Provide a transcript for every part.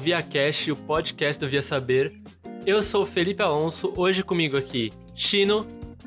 ao ViaCast, o podcast do Via Saber. Eu sou o Felipe Alonso, hoje comigo aqui, Chino.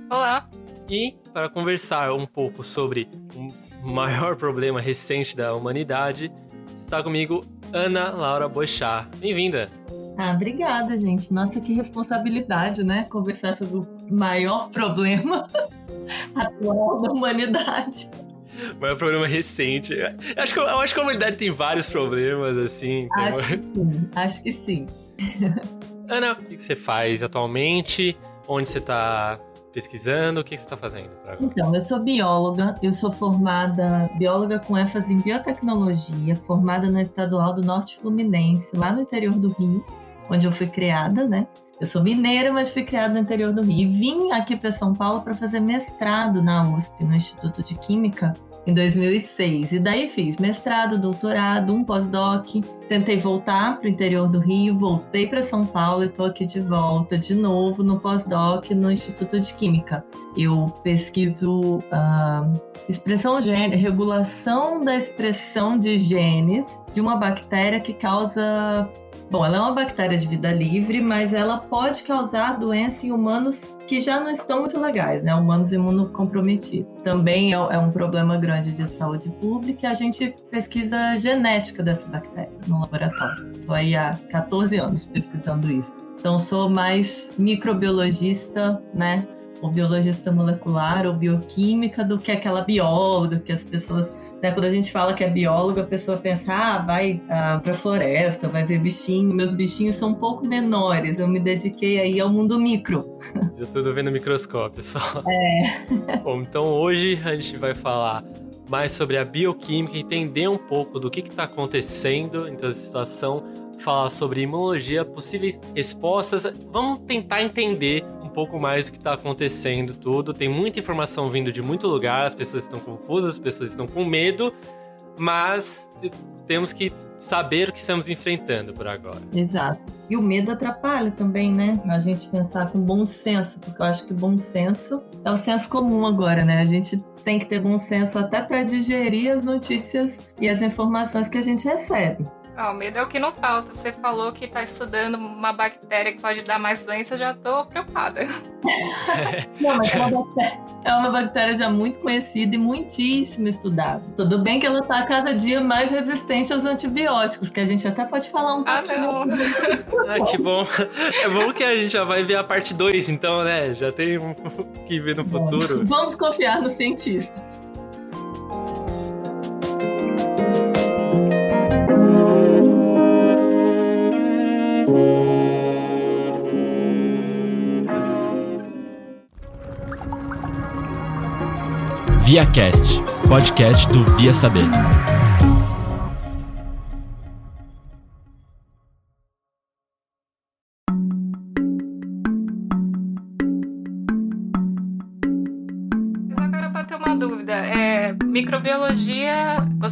Olá. E para conversar um pouco sobre o maior problema recente da humanidade, está comigo Ana Laura Boixá. Bem-vinda. Ah, obrigada, gente. Nossa, que responsabilidade, né? Conversar sobre o maior problema atual da humanidade. O maior problema recente. Acho que, eu acho que a humanidade tem vários problemas, assim. Acho que sim, acho que sim. Ana, o que você faz atualmente? Onde você está pesquisando? O que você está fazendo? Então, eu sou bióloga, eu sou formada bióloga com ênfase em biotecnologia, formada na Estadual do Norte Fluminense, lá no interior do Rio onde eu fui criada, né? Eu sou mineira, mas fui criada no interior do Rio. E vim aqui para São Paulo para fazer mestrado na USP, no Instituto de Química, em 2006. E daí fiz mestrado, doutorado, um pós-doc. Tentei voltar para o interior do Rio, voltei para São Paulo e estou aqui de volta, de novo, no pós-doc no Instituto de Química. Eu pesquiso uh, expressão gene, regulação da expressão de genes de uma bactéria que causa Bom, ela é uma bactéria de vida livre, mas ela pode causar doença em humanos que já não estão muito legais, né? Humanos imunocomprometidos. Também é, é um problema grande de saúde pública a gente pesquisa genética dessa bactéria no laboratório. Estou aí há 14 anos pesquisando isso. Então, sou mais microbiologista, né? Ou biologista molecular ou bioquímica do que aquela bióloga que as pessoas né? Quando a gente fala que é biólogo, a pessoa pensa, ah, vai ah, pra floresta, vai ver bichinho. Meus bichinhos são um pouco menores. Eu me dediquei aí ao mundo micro. Eu tudo vendo microscópio só. É. Bom, então hoje a gente vai falar mais sobre a bioquímica, entender um pouco do que está acontecendo em toda essa situação, falar sobre imunologia, possíveis respostas. Vamos tentar entender pouco mais do que está acontecendo tudo. Tem muita informação vindo de muito lugar, as pessoas estão confusas, as pessoas estão com medo, mas temos que saber o que estamos enfrentando por agora. Exato. E o medo atrapalha também, né? A gente pensar com bom senso, porque eu acho que bom senso é o senso comum agora, né? A gente tem que ter bom senso até para digerir as notícias e as informações que a gente recebe. Ah, o medo é o que não falta. Você falou que está estudando uma bactéria que pode dar mais doença, eu já estou preocupada. não, mas é uma, bactéria, é uma bactéria já muito conhecida e muitíssimo estudada. Tudo bem que ela está cada dia mais resistente aos antibióticos, que a gente até pode falar um ah, pouquinho. Ah, não. ah, que bom. É bom que a gente já vai ver a parte 2, então, né? Já tem um que ver no futuro. Vamos confiar nos cientistas. ViaCast, podcast do Via Saber.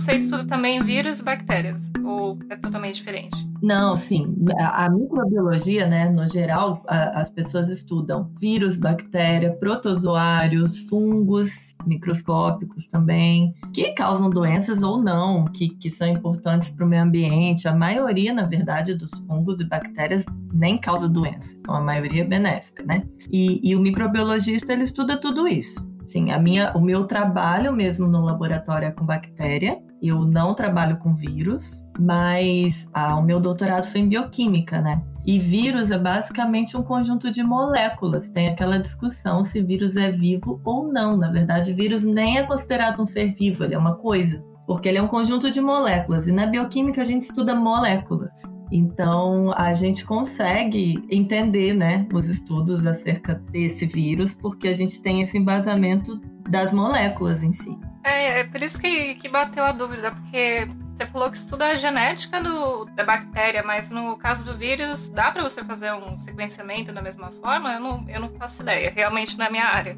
Você estuda também vírus e bactérias? Ou é totalmente diferente? Não, sim. A, microbiologia, né, no geral, a, as pessoas estudam vírus, bactéria, protozoários, fungos microscópicos também, que causam doenças ou não, que, que são importantes para o meio ambiente. A maioria, na verdade, dos fungos e bactérias nem causa doença. Então, a maioria é benéfica, né? E, e o microbiologista, ele estuda tudo isso. Sim, a minha, o meu trabalho mesmo no laboratório é com bactéria, eu não trabalho com vírus, mas ah, o meu doutorado foi em bioquímica, né? E vírus é basicamente um conjunto de moléculas. Tem aquela discussão se vírus é vivo ou não. Na verdade, vírus nem é considerado um ser vivo, ele é uma coisa, porque ele é um conjunto de moléculas. E na bioquímica a gente estuda moléculas. Então a gente consegue entender, né, os estudos acerca desse vírus, porque a gente tem esse embasamento das moléculas em si. É, é por isso que, que bateu a dúvida, porque você falou que estuda a genética do, da bactéria, mas no caso do vírus, dá para você fazer um sequenciamento da mesma forma? Eu não, eu não faço ideia, realmente não é minha área.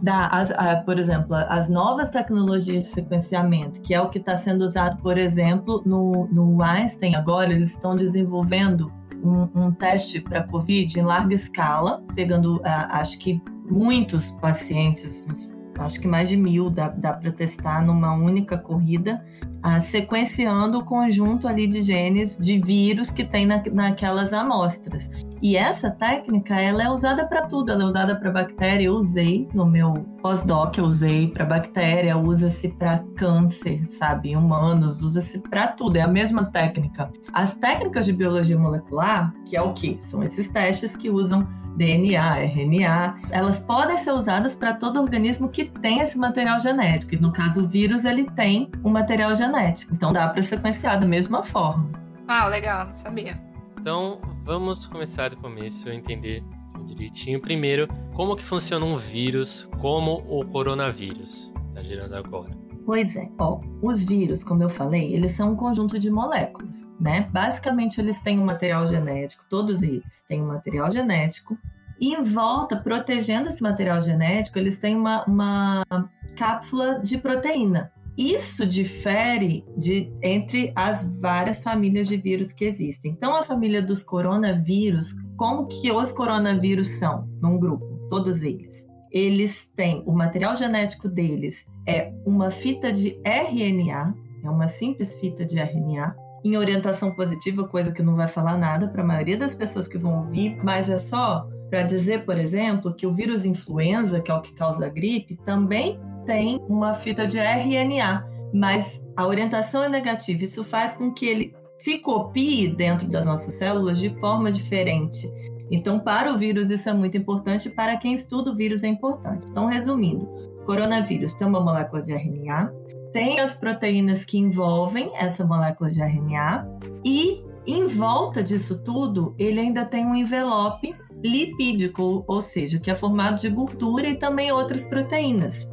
Dá, as, a, por exemplo, as novas tecnologias de sequenciamento, que é o que está sendo usado, por exemplo, no, no Einstein agora, eles estão desenvolvendo um, um teste para COVID em larga escala, pegando, acho que muitos pacientes, acho que mais de mil dá, dá para testar numa única corrida, ah, sequenciando o conjunto ali de genes de vírus que tem na, naquelas amostras. E essa técnica, ela é usada para tudo, ela é usada para bactéria, eu usei no meu pós-doc, eu usei para bactéria, usa-se para câncer, sabe, humanos, usa-se para tudo, é a mesma técnica. As técnicas de biologia molecular, que é o que? São esses testes que usam DNA, RNA, elas podem ser usadas para todo organismo que tem esse material genético. E no caso do vírus, ele tem um material genético. Então dá para sequenciar da mesma forma. Ah, legal, não sabia. Então vamos começar do começo a entender direitinho. Primeiro, como que funciona um vírus como o coronavírus está gerando agora. Pois é, ó, os vírus, como eu falei, eles são um conjunto de moléculas, né? Basicamente, eles têm um material genético, todos eles têm um material genético, e em volta, protegendo esse material genético, eles têm uma, uma cápsula de proteína. Isso difere de, entre as várias famílias de vírus que existem. Então, a família dos coronavírus, como que os coronavírus são num grupo? Todos eles eles têm o material genético deles é uma fita de RNA, é uma simples fita de RNA em orientação positiva, coisa que não vai falar nada para a maioria das pessoas que vão ouvir, mas é só para dizer, por exemplo, que o vírus influenza, que é o que causa a gripe, também tem uma fita de RNA, mas a orientação é negativa. Isso faz com que ele se copie dentro das nossas células de forma diferente. Então, para o vírus, isso é muito importante, para quem estuda o vírus é importante. Então, resumindo, coronavírus tem uma molécula de RNA, tem as proteínas que envolvem essa molécula de RNA, e em volta disso tudo, ele ainda tem um envelope lipídico, ou seja, que é formado de gordura e também outras proteínas.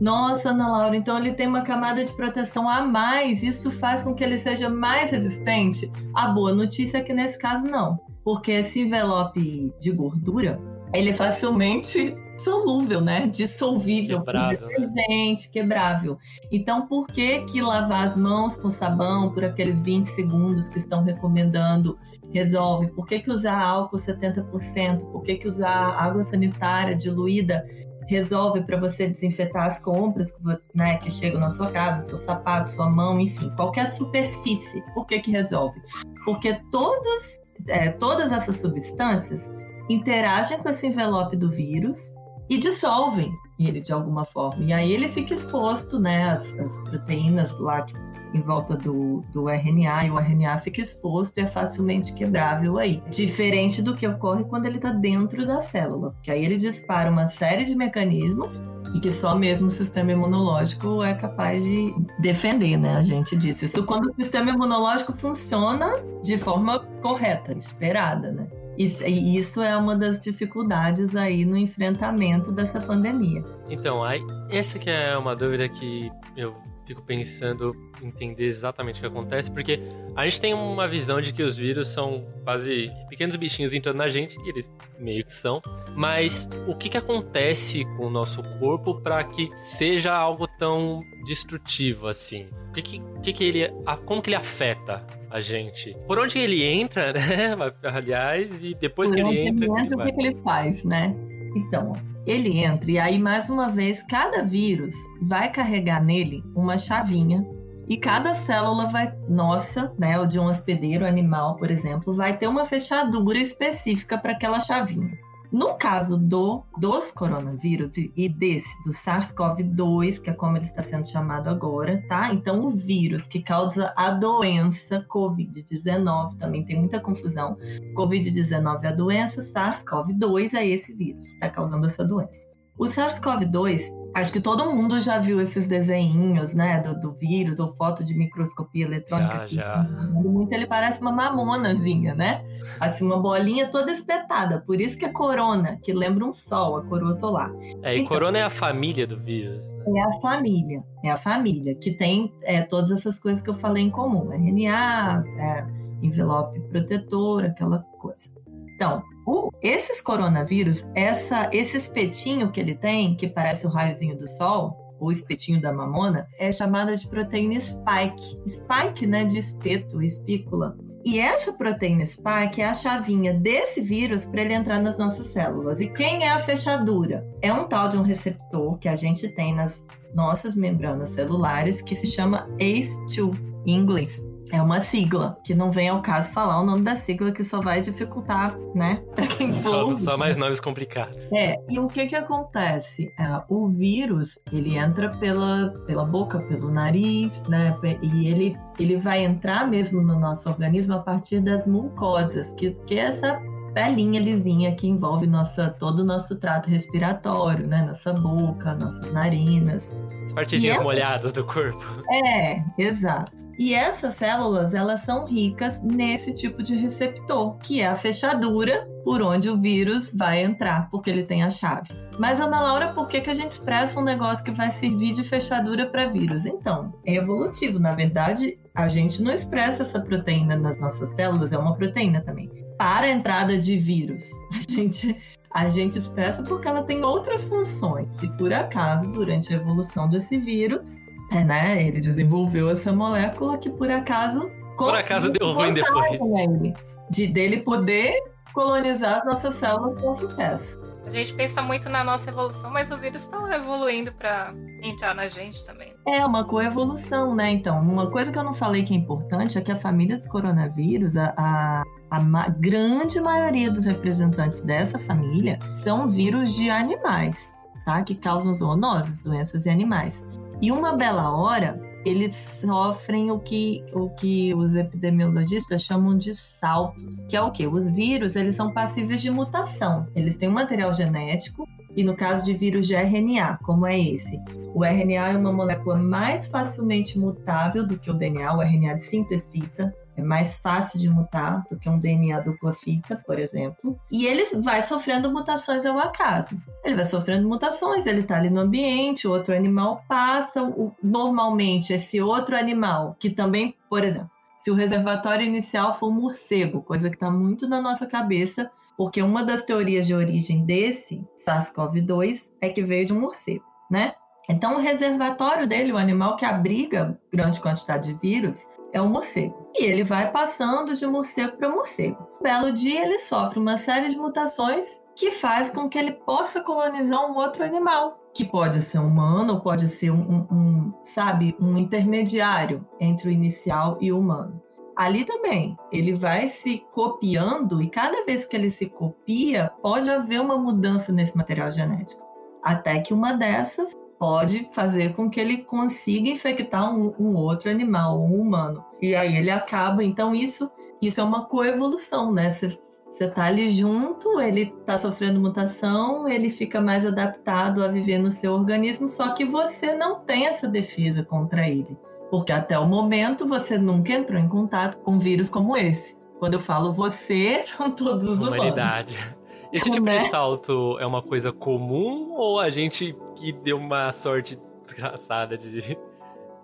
Nossa, Ana Laura, então ele tem uma camada de proteção a mais, isso faz com que ele seja mais resistente? A boa notícia é que nesse caso não porque esse envelope de gordura, ele facilmente solúvel, né? Dissolvível, quebrável, né? quebrável. Então, por que que lavar as mãos com sabão por aqueles 20 segundos que estão recomendando resolve? Por que que usar álcool 70%? Por que que usar água sanitária diluída resolve para você desinfetar as compras né, que chegam na sua casa, seu sapato, sua mão, enfim, qualquer superfície. Por que que resolve? Porque todos é, todas essas substâncias interagem com esse envelope do vírus e dissolvem ele de alguma forma. E aí ele fica exposto, né, as, as proteínas lá em volta do, do RNA, e o RNA fica exposto e é facilmente quebrável aí. Diferente do que ocorre quando ele está dentro da célula, porque aí ele dispara uma série de mecanismos e que só mesmo o sistema imunológico é capaz de defender, né? A gente disse. Isso quando o sistema imunológico funciona de forma correta, esperada, né? E isso é uma das dificuldades aí no enfrentamento dessa pandemia. Então, aí, essa que é uma dúvida que eu fico pensando entender exatamente o que acontece, porque a gente tem uma visão de que os vírus são quase pequenos bichinhos em torno da gente, e eles meio que são, mas o que, que acontece com o nosso corpo para que seja algo tão destrutivo assim? O que, que, que, que ele. como que ele afeta a gente? Por onde ele entra, né? Aliás, e depois Por que ele entra. Ele entra o que, que ele faz, né? Então, ele entra e aí mais uma vez cada vírus vai carregar nele uma chavinha e cada célula vai, nossa, né, o de um hospedeiro animal, por exemplo, vai ter uma fechadura específica para aquela chavinha. No caso do dos coronavírus e desse do SARS-CoV-2, que é como ele está sendo chamado agora, tá? Então o vírus que causa a doença COVID-19 também tem muita confusão. COVID-19 é a doença, SARS-CoV-2 é esse vírus que está causando essa doença. O SARS-CoV-2 Acho que todo mundo já viu esses desenhinhos, né, do, do vírus ou foto de microscopia eletrônica. Já, já. Muito ele parece uma mamonazinha, né? Assim, uma bolinha toda espetada. Por isso que é corona, que lembra um sol, a coroa solar. É, e então, corona é a família do vírus. Né? É a família, é a família, que tem é, todas essas coisas que eu falei em comum. RNA, é, envelope protetor, aquela coisa. Então, o, esses coronavírus, essa, esse espetinho que ele tem, que parece o raiozinho do sol, o espetinho da mamona, é chamada de proteína spike. Spike, né, de espeto, espícula. E essa proteína spike é a chavinha desse vírus para ele entrar nas nossas células. E quem é a fechadura? É um tal de um receptor que a gente tem nas nossas membranas celulares que se chama ACE2 em inglês. É uma sigla, que não vem ao caso falar o nome da sigla, que só vai dificultar, né? Pra quem Só, for. só mais nomes complicados. É, e o que que acontece? É, o vírus, ele entra pela, pela boca, pelo nariz, né? E ele, ele vai entrar mesmo no nosso organismo a partir das mucosas, que, que é essa pelinha lisinha que envolve nossa, todo o nosso trato respiratório, né? Nossa boca, nossas narinas. As partezinhas é- molhadas do corpo. É, exato. E essas células, elas são ricas nesse tipo de receptor, que é a fechadura por onde o vírus vai entrar, porque ele tem a chave. Mas, Ana Laura, por que, que a gente expressa um negócio que vai servir de fechadura para vírus? Então, é evolutivo. Na verdade, a gente não expressa essa proteína nas nossas células, é uma proteína também. Para a entrada de vírus, a gente, a gente expressa porque ela tem outras funções. E por acaso, durante a evolução desse vírus, é, né, ele desenvolveu essa molécula que por acaso. Por acaso deu ruim depois. Nele, de dele poder colonizar as nossas células com sucesso. A gente pensa muito na nossa evolução, mas o vírus está evoluindo para entrar na gente também. É uma coevolução, né? Então, uma coisa que eu não falei que é importante é que a família dos coronavírus, a, a, a ma- grande maioria dos representantes dessa família são vírus de animais, tá? Que causam zoonoses, doenças em animais. E uma bela hora, eles sofrem o que, o que os epidemiologistas chamam de saltos, que é o que? Os vírus, eles são passíveis de mutação. Eles têm um material genético e no caso de vírus de RNA, como é esse, o RNA é uma molécula mais facilmente mutável do que o DNA, o RNA de síntese fita. É mais fácil de mutar do que um DNA dupla fita, por exemplo. E ele vai sofrendo mutações ao acaso. Ele vai sofrendo mutações, ele está ali no ambiente, outro animal passa. O, normalmente, esse outro animal, que também, por exemplo, se o reservatório inicial for um morcego, coisa que está muito na nossa cabeça, porque uma das teorias de origem desse SARS-CoV-2 é que veio de um morcego, né? Então, o reservatório dele, o animal que abriga grande quantidade de vírus, é o morcego. E ele vai passando de morcego para morcego. Um belo dia, ele sofre uma série de mutações que faz com que ele possa colonizar um outro animal, que pode ser humano, ou pode ser um, um- um, sabe, um intermediário entre o inicial e o humano. Ali também, ele vai se copiando e cada vez que ele se copia, pode haver uma mudança nesse material genético. Até que uma dessas pode fazer com que ele consiga infectar um, um outro animal, um humano. E aí ele acaba. Então, isso, isso é uma coevolução, né? Você você tá ali junto, ele tá sofrendo mutação, ele fica mais adaptado a viver no seu organismo, só que você não tem essa defesa contra ele. Porque até o momento você nunca entrou em contato com vírus como esse. Quando eu falo você, são todos os humanos. Humanidade. Esse tipo Né? de salto é uma coisa comum ou a gente que deu uma sorte desgraçada de, de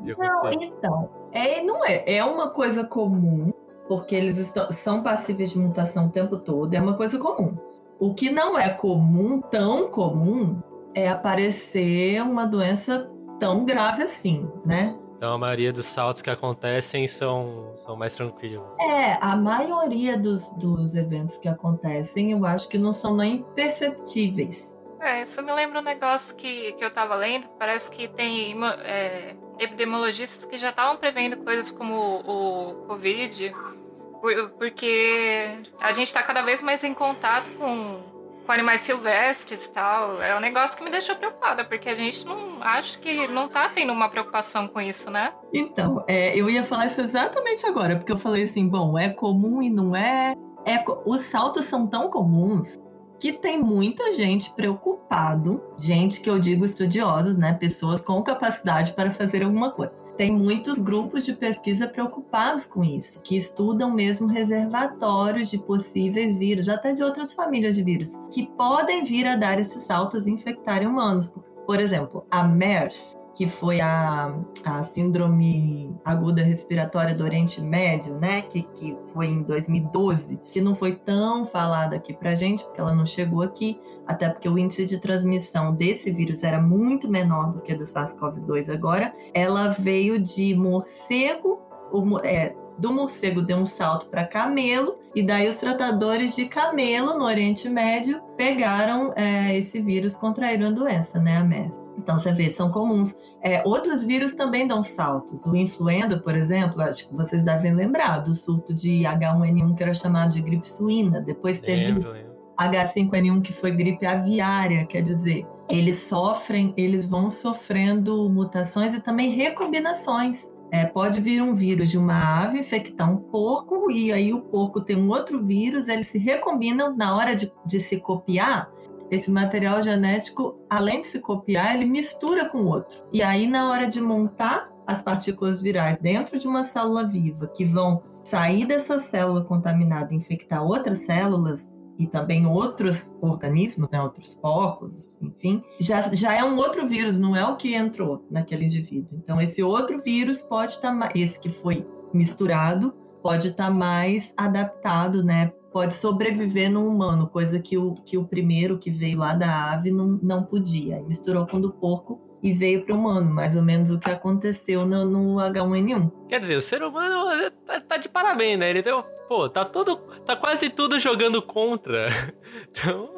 Não, acontecer? então, é, não é. É uma coisa comum, porque eles estão, são passíveis de mutação o tempo todo, é uma coisa comum. O que não é comum, tão comum, é aparecer uma doença tão grave assim, né? Então a maioria dos saltos que acontecem são, são mais tranquilos. É, a maioria dos, dos eventos que acontecem, eu acho que não são nem perceptíveis. É, isso me lembra um negócio que, que eu tava lendo. Parece que tem é, epidemiologistas que já estavam prevendo coisas como o, o Covid, por- porque a gente tá cada vez mais em contato com, com animais silvestres e tal. É um negócio que me deixou preocupada, porque a gente não acho que não tá tendo uma preocupação com isso, né? Então, é, eu ia falar isso exatamente agora, porque eu falei assim, bom, é comum e não é. é os saltos são tão comuns que tem muita gente preocupado, gente que eu digo estudiosos, né, pessoas com capacidade para fazer alguma coisa. Tem muitos grupos de pesquisa preocupados com isso, que estudam mesmo reservatórios de possíveis vírus, até de outras famílias de vírus, que podem vir a dar esses saltos e infectarem humanos. Por exemplo, a MERS, que foi a, a síndrome aguda respiratória do Oriente Médio, né? Que, que foi em 2012, que não foi tão falada aqui pra gente, porque ela não chegou aqui, até porque o índice de transmissão desse vírus era muito menor do que do SARS-CoV-2 agora. Ela veio de morcego, o é, do morcego deu um salto para camelo, e daí os tratadores de camelo no Oriente Médio pegaram é, esse vírus, contraíram a doença, né, a MERS. Então você vê, são comuns. É, outros vírus também dão saltos. O influenza, por exemplo, acho que vocês devem lembrar do surto de H1N1 que era chamado de gripe suína. Depois teve Lembro, lembro. H5N1 que foi gripe aviária, quer dizer, eles sofrem, eles vão sofrendo mutações e também recombinações. É, pode vir um vírus de uma ave infectar um porco e aí o porco tem um outro vírus, eles se recombinam na hora de, de se copiar. Esse material genético, além de se copiar, ele mistura com outro. E aí, na hora de montar as partículas virais dentro de uma célula viva, que vão sair dessa célula contaminada e infectar outras células, e também outros organismos, né, outros porcos, enfim, já, já é um outro vírus, não é o que entrou naquele indivíduo. Então, esse outro vírus pode estar, tá, esse que foi misturado, pode estar tá mais adaptado, né, pode sobreviver no humano, coisa que o, que o primeiro que veio lá da ave não, não podia. Misturou com o do porco e veio para o humano, mais ou menos o que aconteceu no, no H1N1. Quer dizer, o ser humano tá, tá de parabéns, né? Ele deu pô, tá todo. tá quase tudo jogando contra. Então,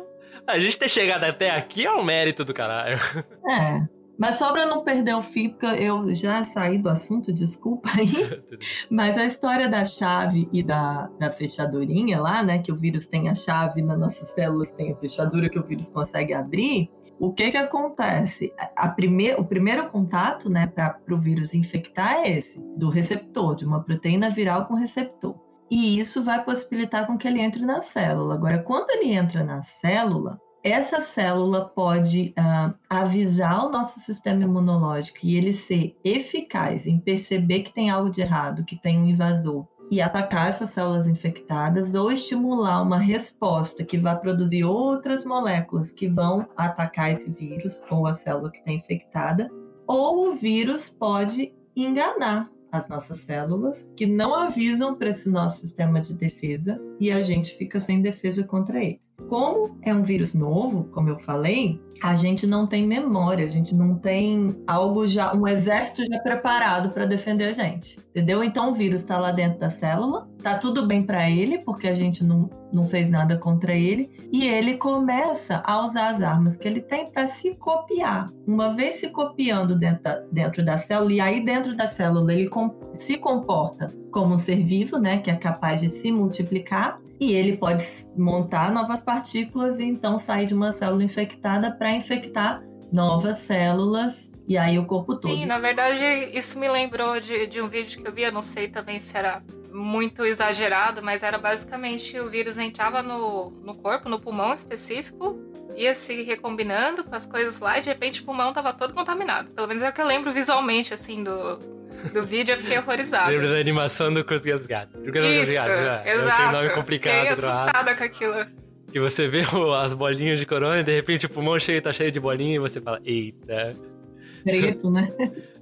a gente ter chegado até aqui é um mérito do caralho. É. Mas só para não perder o fio, porque eu já saí do assunto, desculpa aí. Mas a história da chave e da, da fechadurinha lá, né? Que o vírus tem a chave, nas nossas células tem a fechadura que o vírus consegue abrir. O que que acontece? A o primeiro contato, né, para o vírus infectar é esse, do receptor, de uma proteína viral com receptor e isso vai possibilitar com que ele entre na célula. Agora, quando ele entra na célula, essa célula pode uh, avisar o nosso sistema imunológico e ele ser eficaz em perceber que tem algo de errado, que tem um invasor e atacar essas células infectadas ou estimular uma resposta que vai produzir outras moléculas que vão atacar esse vírus ou a célula que está infectada, ou o vírus pode enganar as nossas células, que não avisam para esse nosso sistema de defesa e a gente fica sem defesa contra ele. Como é um vírus novo, como eu falei, a gente não tem memória, a gente não tem algo já, um exército já preparado para defender a gente, entendeu? Então o vírus está lá dentro da célula, tá tudo bem para ele, porque a gente não, não fez nada contra ele, e ele começa a usar as armas que ele tem para se copiar. Uma vez se copiando dentro da, dentro da célula, e aí dentro da célula ele com, se comporta como um ser vivo, né, que é capaz de se multiplicar, e ele pode montar novas partículas e então sair de uma célula infectada para infectar novas células e aí o corpo todo. Sim, na verdade, isso me lembrou de, de um vídeo que eu vi, eu não sei também se era muito exagerado, mas era basicamente o vírus entrava no, no corpo, no pulmão específico, ia se recombinando com as coisas lá e de repente o pulmão tava todo contaminado. Pelo menos é o que eu lembro visualmente, assim, do, do vídeo, eu fiquei horrorizada. Lembro da animação do Cruz Gasgato. Isso, exato. É um nome complicado. Fiquei assustada com aquilo. Que você vê as bolinhas de corona e de repente o pulmão cheio tá cheio de bolinha e você fala, eita. Preto, né?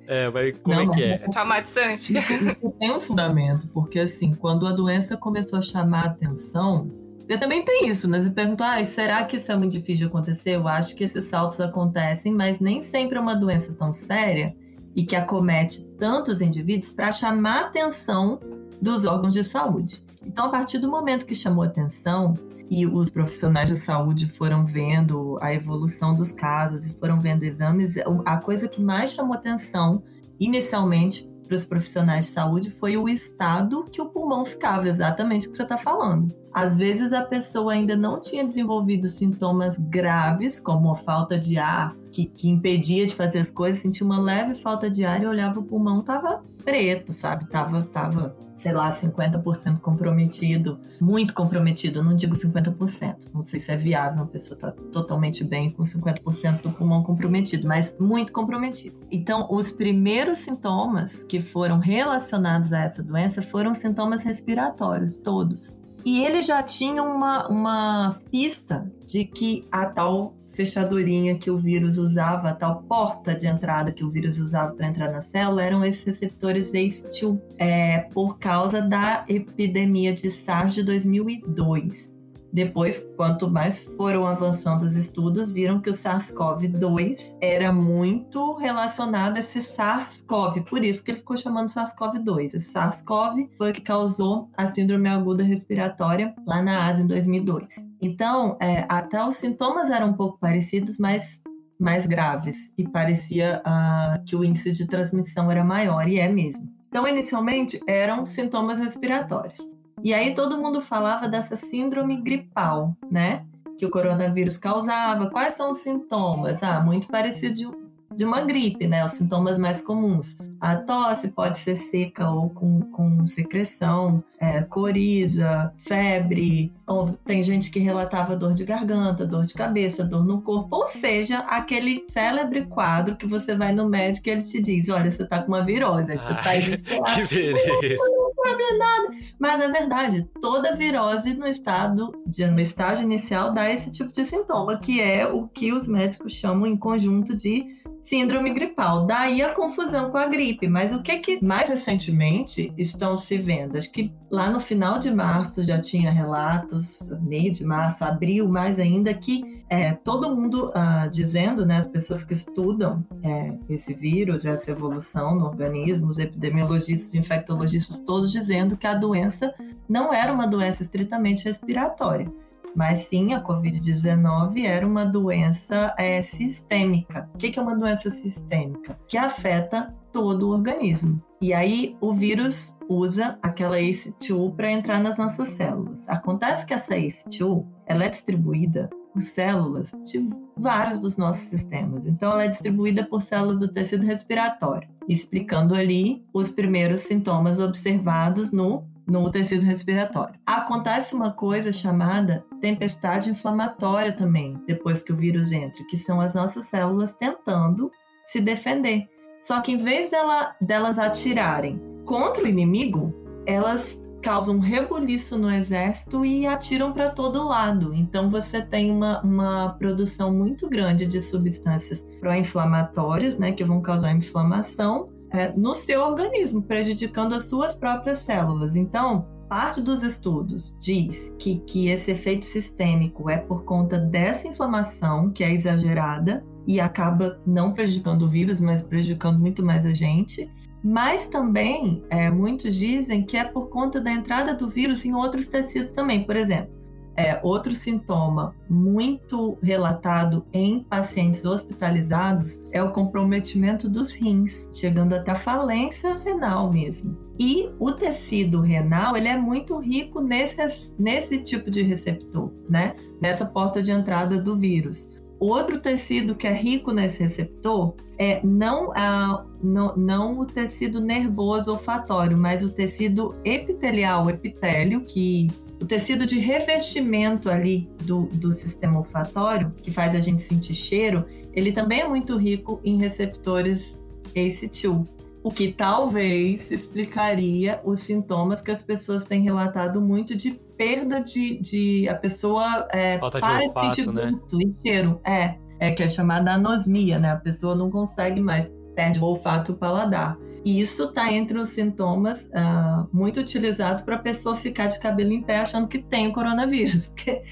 É, mas como Não, é que é? É traumatizante. Isso, isso tem um fundamento, porque assim, quando a doença começou a chamar a atenção, eu também tem isso, né? Você pergunta, ah, será que isso é muito difícil de acontecer? Eu acho que esses saltos acontecem, mas nem sempre é uma doença tão séria e que acomete tantos indivíduos para chamar a atenção dos órgãos de saúde. Então, a partir do momento que chamou atenção e os profissionais de saúde foram vendo a evolução dos casos e foram vendo exames, a coisa que mais chamou atenção inicialmente para os profissionais de saúde foi o estado que o pulmão ficava, exatamente o que você está falando. Às vezes a pessoa ainda não tinha desenvolvido sintomas graves, como a falta de ar, que, que impedia de fazer as coisas, sentia uma leve falta de ar e olhava o pulmão, tava preto, sabe? Tava, tava, sei lá, 50% comprometido, muito comprometido, não digo 50%, não sei se é viável uma pessoa tá totalmente bem com 50% do pulmão comprometido, mas muito comprometido. Então, os primeiros sintomas que foram relacionados a essa doença foram sintomas respiratórios, todos. E ele já tinha uma, uma pista de que a tal fechadurinha que o vírus usava, a tal porta de entrada que o vírus usava para entrar na célula, eram esses receptores ACE2, é, por causa da epidemia de SARS de 2002. Depois, quanto mais foram avançando os estudos, viram que o SARS-CoV-2 era muito relacionado a esse SARS-CoV, por isso que ele ficou chamando SARS-CoV-2. Esse SARS-CoV foi o que causou a síndrome aguda respiratória lá na Ásia em 2002. Então, é, até os sintomas eram um pouco parecidos, mas mais graves e parecia uh, que o índice de transmissão era maior e é mesmo. Então, inicialmente eram sintomas respiratórios. E aí todo mundo falava dessa síndrome gripal, né? Que o coronavírus causava. Quais são os sintomas? Ah, muito parecido de uma gripe, né? Os sintomas mais comuns. A tosse pode ser seca ou com, com secreção, é, coriza, febre. Ou tem gente que relatava dor de garganta, dor de cabeça, dor no corpo. Ou seja, aquele célebre quadro que você vai no médico e ele te diz: olha, você tá com uma virose. Aí você Ai, sai do Que beleza. Não sabe nada. Mas é verdade, toda virose no estado, de, no estágio inicial dá esse tipo de sintoma, que é o que os médicos chamam em conjunto de síndrome gripal. Daí a confusão com a gripe. Mas o que que mais recentemente estão se vendo? Acho que lá no final de março já tinha relatos, meio de março, abril mais ainda, que é, todo mundo ah, dizendo, né, as pessoas que estudam é, esse vírus, essa evolução no organismo, os epidemiologistas, infectologistas, todos dizendo que a doença não era uma doença estritamente respiratória mas sim a Covid-19 era uma doença é, sistêmica. O que é uma doença sistêmica? Que afeta todo o organismo. E aí o vírus usa aquela ACE2 para entrar nas nossas células. Acontece que essa ACE2 ela é distribuída células de vários dos nossos sistemas. Então ela é distribuída por células do tecido respiratório, explicando ali os primeiros sintomas observados no no tecido respiratório. Acontece uma coisa chamada tempestade inflamatória também, depois que o vírus entra, que são as nossas células tentando se defender. Só que em vez dela, delas atirarem contra o inimigo, elas causam um rebuliço no exército e atiram para todo lado. Então você tem uma, uma produção muito grande de substâncias pró-inflamatórias, né, que vão causar inflamação é, no seu organismo, prejudicando as suas próprias células. Então, parte dos estudos diz que, que esse efeito sistêmico é por conta dessa inflamação que é exagerada e acaba não prejudicando o vírus, mas prejudicando muito mais a gente. Mas também é, muitos dizem que é por conta da entrada do vírus em outros tecidos também. Por exemplo, é, outro sintoma muito relatado em pacientes hospitalizados é o comprometimento dos rins, chegando até a falência renal mesmo. E o tecido renal ele é muito rico nesse, nesse tipo de receptor, né? Nessa porta de entrada do vírus. Outro tecido que é rico nesse receptor é não, a, não, não o tecido nervoso olfatório, mas o tecido epitelial, o epitélio, que o tecido de revestimento ali do, do sistema olfatório, que faz a gente sentir cheiro, ele também é muito rico em receptores ACE2, o que talvez explicaria os sintomas que as pessoas têm relatado muito de perda de, de a pessoa é, Falta de para olfato, sentir né? e cheiro, é, é que é chamada anosmia, né? A pessoa não consegue mais perde o olfato e o paladar. E isso está entre os sintomas ah, muito utilizados para a pessoa ficar de cabelo em pé achando que tem o coronavírus, porque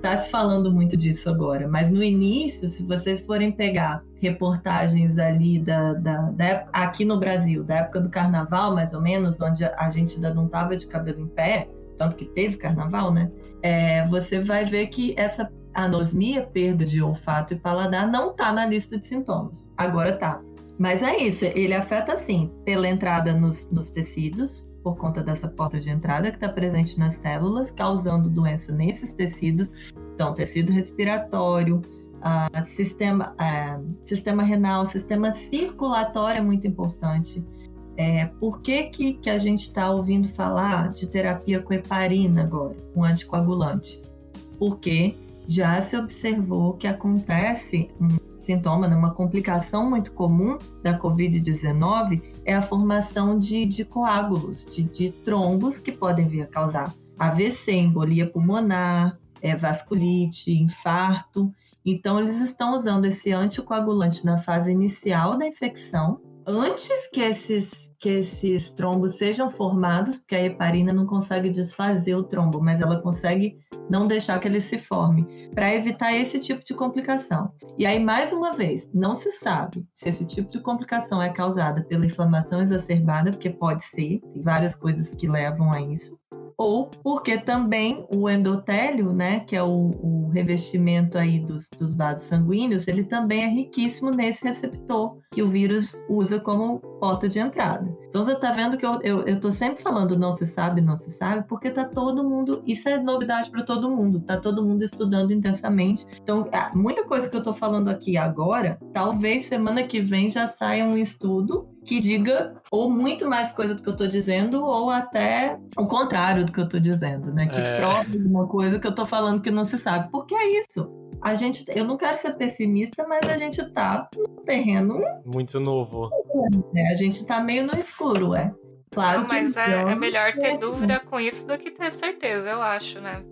está se falando muito disso agora. Mas no início, se vocês forem pegar reportagens ali da, da, da aqui no Brasil, da época do carnaval, mais ou menos, onde a gente ainda não estava de cabelo em pé, tanto que teve carnaval, né? É, você vai ver que essa anosmia, perda de olfato e paladar, não está na lista de sintomas. Agora tá. Mas é isso, ele afeta sim pela entrada nos, nos tecidos, por conta dessa porta de entrada que está presente nas células, causando doença nesses tecidos. Então, tecido respiratório, ah, sistema, ah, sistema renal, sistema circulatório é muito importante. É, por que, que, que a gente está ouvindo falar de terapia com heparina agora, com anticoagulante? Porque já se observou que acontece um sintoma, né, uma complicação muito comum da Covid-19 é a formação de, de coágulos, de, de trombos que podem vir a causar AVC, embolia pulmonar, é, vasculite, infarto. Então, eles estão usando esse anticoagulante na fase inicial da infecção, antes que esses, que esses trombos sejam formados, porque a heparina não consegue desfazer o trombo, mas ela consegue não deixar que ele se forme, para evitar esse tipo de complicação. E aí, mais uma vez, não se sabe se esse tipo de complicação é causada pela inflamação exacerbada, porque pode ser, tem várias coisas que levam a isso, ou porque também o endotélio, né, que é o, o revestimento aí dos, dos, vasos sanguíneos, ele também é riquíssimo nesse receptor que o vírus usa como porta de entrada. Então você tá vendo que eu, eu, eu tô sempre falando não se sabe, não se sabe, porque tá todo mundo, isso é novidade para todo mundo, tá todo mundo estudando intensamente. Então, muita coisa que eu tô falando aqui agora, talvez semana que vem já saia um estudo que diga ou muito mais coisa do que eu tô dizendo, ou até o contrário do que eu tô dizendo, né? Que é... prova alguma coisa que eu tô falando que não se sabe. Porque é isso. A gente, eu não quero ser pessimista, mas a gente tá no terreno muito novo. É, a gente tá meio no escuro, é. Claro não, que mas é, é, melhor ter dúvida com isso do que ter certeza, eu acho, né?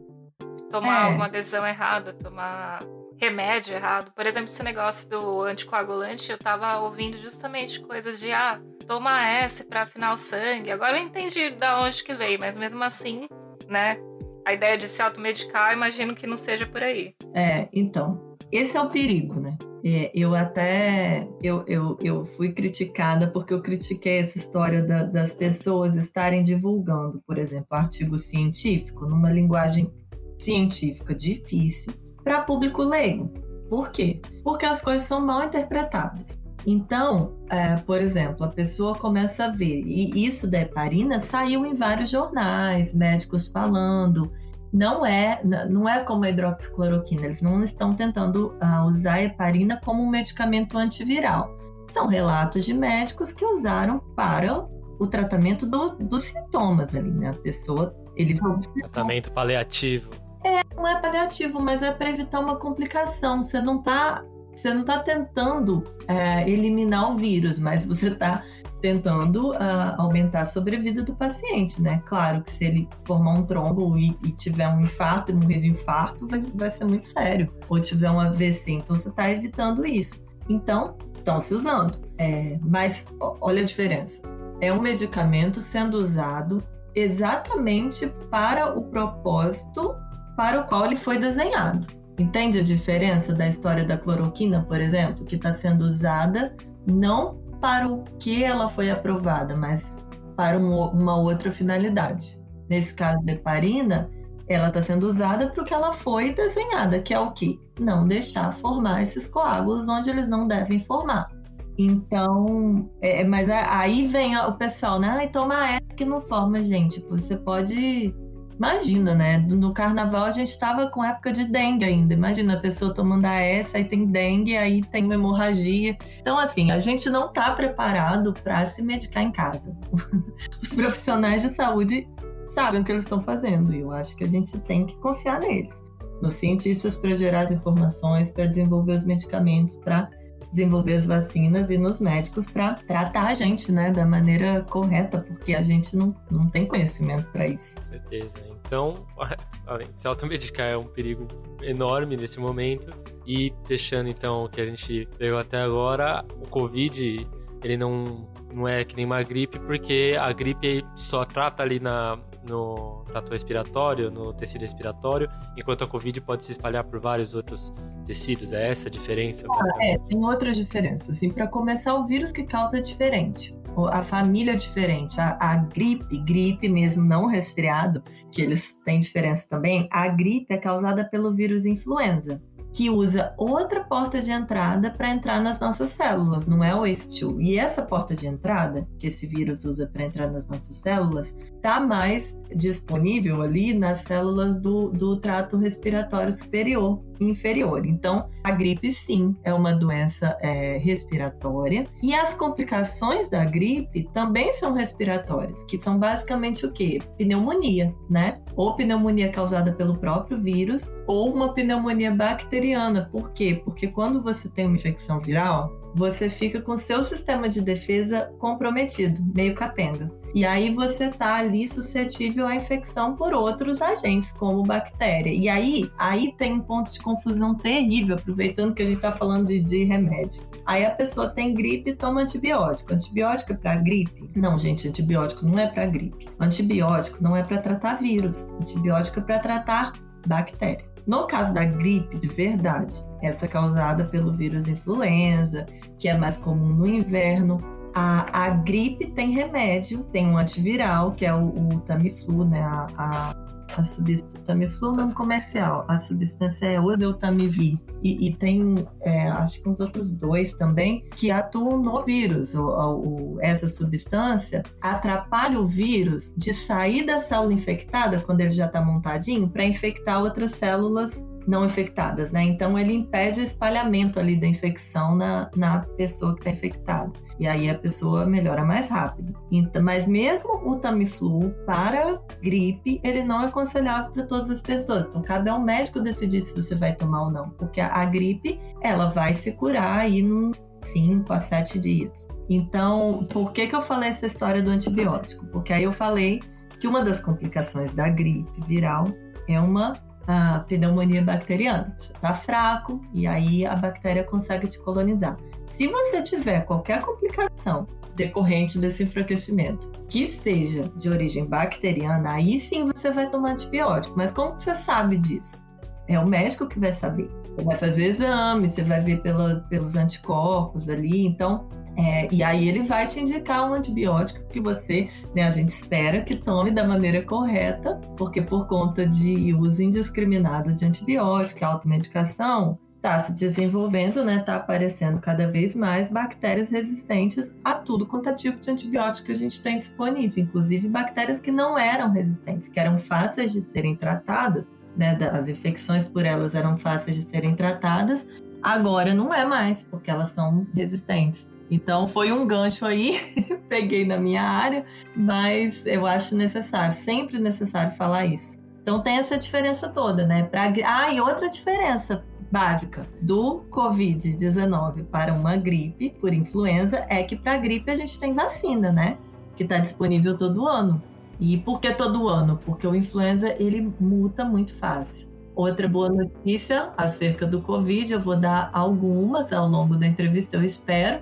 Tomar é. uma adesão errada, tomar remédio errado. Por exemplo, esse negócio do anticoagulante, eu tava ouvindo justamente coisas de ah, toma S para afinar o sangue. Agora eu entendi da onde que veio, mas mesmo assim, né? A ideia de se automedicar, imagino que não seja por aí. É, então. Esse é o perigo, né? É, eu até eu, eu, eu fui criticada porque eu critiquei essa história da, das pessoas estarem divulgando, por exemplo, artigo científico numa linguagem científica difícil para público leigo. Por quê? Porque as coisas são mal interpretadas. Então, é, por exemplo, a pessoa começa a ver, e isso da heparina saiu em vários jornais, médicos falando. Não é, não é como a hidroxicloroquina, eles não estão tentando uh, usar a heparina como um medicamento antiviral. São relatos de médicos que usaram para o tratamento do, dos sintomas ali, né? A pessoa, eles tratamento paliativo. É, não é paliativo, mas é para evitar uma complicação. Você não tá, você não tá tentando é, eliminar o vírus, mas você tá tentando uh, aumentar a sobrevida do paciente, né? Claro que se ele formar um trombo e, e tiver um infarto morrer de infarto, vai, vai, ser muito sério. Ou tiver um AVC, então você está evitando isso. Então, estão se usando. É, mas olha a diferença. É um medicamento sendo usado exatamente para o propósito para o qual ele foi desenhado. Entende a diferença da história da cloroquina, por exemplo, que está sendo usada não para o que ela foi aprovada, mas para um, uma outra finalidade. Nesse caso da heparina, ela está sendo usada para o que ela foi desenhada, que é o que? Não deixar formar esses coágulos onde eles não devem formar. Então, é, mas aí vem o pessoal, né? Ai, toma essa que não forma, gente. Você pode Imagina, né? No carnaval a gente estava com época de dengue ainda. Imagina a pessoa tomando a aí tem dengue, aí tem uma hemorragia. Então, assim, a gente não está preparado para se medicar em casa. Os profissionais de saúde sabem o que eles estão fazendo e eu acho que a gente tem que confiar neles. Nos cientistas para gerar as informações, para desenvolver os medicamentos, para desenvolver as vacinas e nos médicos para tratar a gente, né, da maneira correta, porque a gente não, não tem conhecimento para isso. Com certeza. Então, se automedicar é um perigo enorme nesse momento. E fechando então o que a gente pegou até agora, o Covid ele não, não é que nem uma gripe, porque a gripe só trata ali na, no trato respiratório, no tecido respiratório, enquanto a Covid pode se espalhar por vários outros tecidos. É essa a diferença? Ah, é, tem outras diferenças. Assim, para começar, o vírus que causa é diferente. A família é diferente. A, a gripe, gripe mesmo, não resfriado, que eles têm diferença também, a gripe é causada pelo vírus influenza que usa outra porta de entrada para entrar nas nossas células, não é o ACE2. E essa porta de entrada, que esse vírus usa para entrar nas nossas células, está mais disponível ali nas células do, do trato respiratório superior inferior. Então, a gripe, sim, é uma doença é, respiratória. E as complicações da gripe também são respiratórias, que são basicamente o quê? Pneumonia, né? Ou pneumonia causada pelo próprio vírus, ou uma pneumonia bacteriana. Por quê? Porque quando você tem uma infecção viral, você fica com seu sistema de defesa comprometido, meio capenga. E aí você tá ali suscetível à infecção por outros agentes, como bactéria. E aí, aí tem um ponto de confusão terrível, aproveitando que a gente tá falando de, de remédio. Aí a pessoa tem gripe e toma antibiótico. Antibiótico é para gripe? Não, gente, antibiótico não é para gripe. Antibiótico não é para tratar vírus. Antibiótico é para tratar bactéria. No caso da gripe de verdade, essa causada pelo vírus influenza, que é mais comum no inverno, a, a gripe tem remédio, tem um antiviral, que é o, o Tamiflu, né? A, a, a substância Tamiflu nome comercial, a substância é oseltamivir. E, e tem, é, acho que uns outros dois também, que atuam no vírus. O, o, essa substância atrapalha o vírus de sair da célula infectada, quando ele já está montadinho, para infectar outras células não infectadas, né? Então ele impede o espalhamento ali da infecção na, na pessoa que está infectada. E aí a pessoa melhora mais rápido. Então, mas mesmo o Tamiflu para gripe, ele não é aconselhável para todas as pessoas. Então cabe ao médico decidir se você vai tomar ou não, porque a, a gripe ela vai se curar aí em 5 a 7 dias. Então, por que, que eu falei essa história do antibiótico? Porque aí eu falei que uma das complicações da gripe viral é uma a pneumonia bacteriana. Você está fraco e aí a bactéria consegue te colonizar. Se você tiver qualquer complicação decorrente desse enfraquecimento, que seja de origem bacteriana, aí sim você vai tomar antibiótico. Mas como você sabe disso? É o médico que vai saber. Você vai fazer exame, você vai ver pelos anticorpos ali. Então, é, e aí ele vai te indicar um antibiótico que você, né, a gente espera que tome da maneira correta, porque por conta de uso indiscriminado de antibiótico, automedicação, está se desenvolvendo, né, está aparecendo cada vez mais bactérias resistentes a tudo quanto é tipo de antibiótico que a gente tem disponível, inclusive bactérias que não eram resistentes, que eram fáceis de serem tratadas, né, as infecções por elas eram fáceis de serem tratadas, agora não é mais, porque elas são resistentes. Então foi um gancho aí, peguei na minha área, mas eu acho necessário, sempre necessário falar isso. Então tem essa diferença toda, né? Pra... Ah, e outra diferença básica do Covid-19 para uma gripe por influenza é que para gripe a gente tem vacina, né? Que está disponível todo ano. E por que todo ano? Porque o influenza ele muta muito fácil. Outra boa notícia acerca do Covid, eu vou dar algumas ao longo da entrevista, eu espero,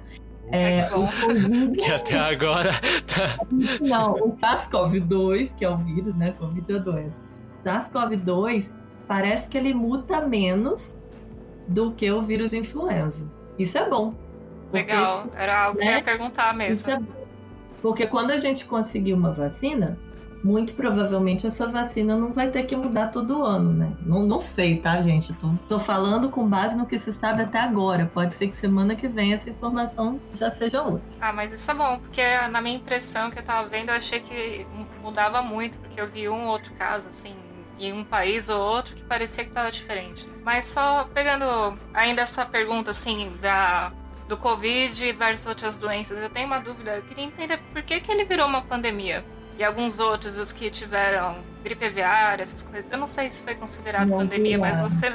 é, o Covid. Que até agora. Tá... Não, o SARS-CoV-2, que é o vírus, né? Covid é doença. SARS-CoV-2 parece que ele muta menos do que o vírus influenza. Isso é bom. Legal, isso, era algo né? que eu ia perguntar mesmo. Isso é bom. Porque quando a gente conseguir uma vacina, muito provavelmente essa vacina não vai ter que mudar todo ano, né? Não, não sei, tá, gente? Tô, tô falando com base no que se sabe até agora. Pode ser que semana que vem essa informação já seja outra. Ah, mas isso é bom, porque na minha impressão que eu tava vendo, eu achei que mudava muito, porque eu vi um outro caso, assim, em um país ou outro que parecia que tava diferente. Mas só pegando ainda essa pergunta, assim, da do Covid versus outras doenças, eu tenho uma dúvida. Eu queria entender por que, que ele virou uma pandemia e alguns outros, os que tiveram gripe aviária, essas coisas. Eu não sei se foi considerado não, pandemia, mas você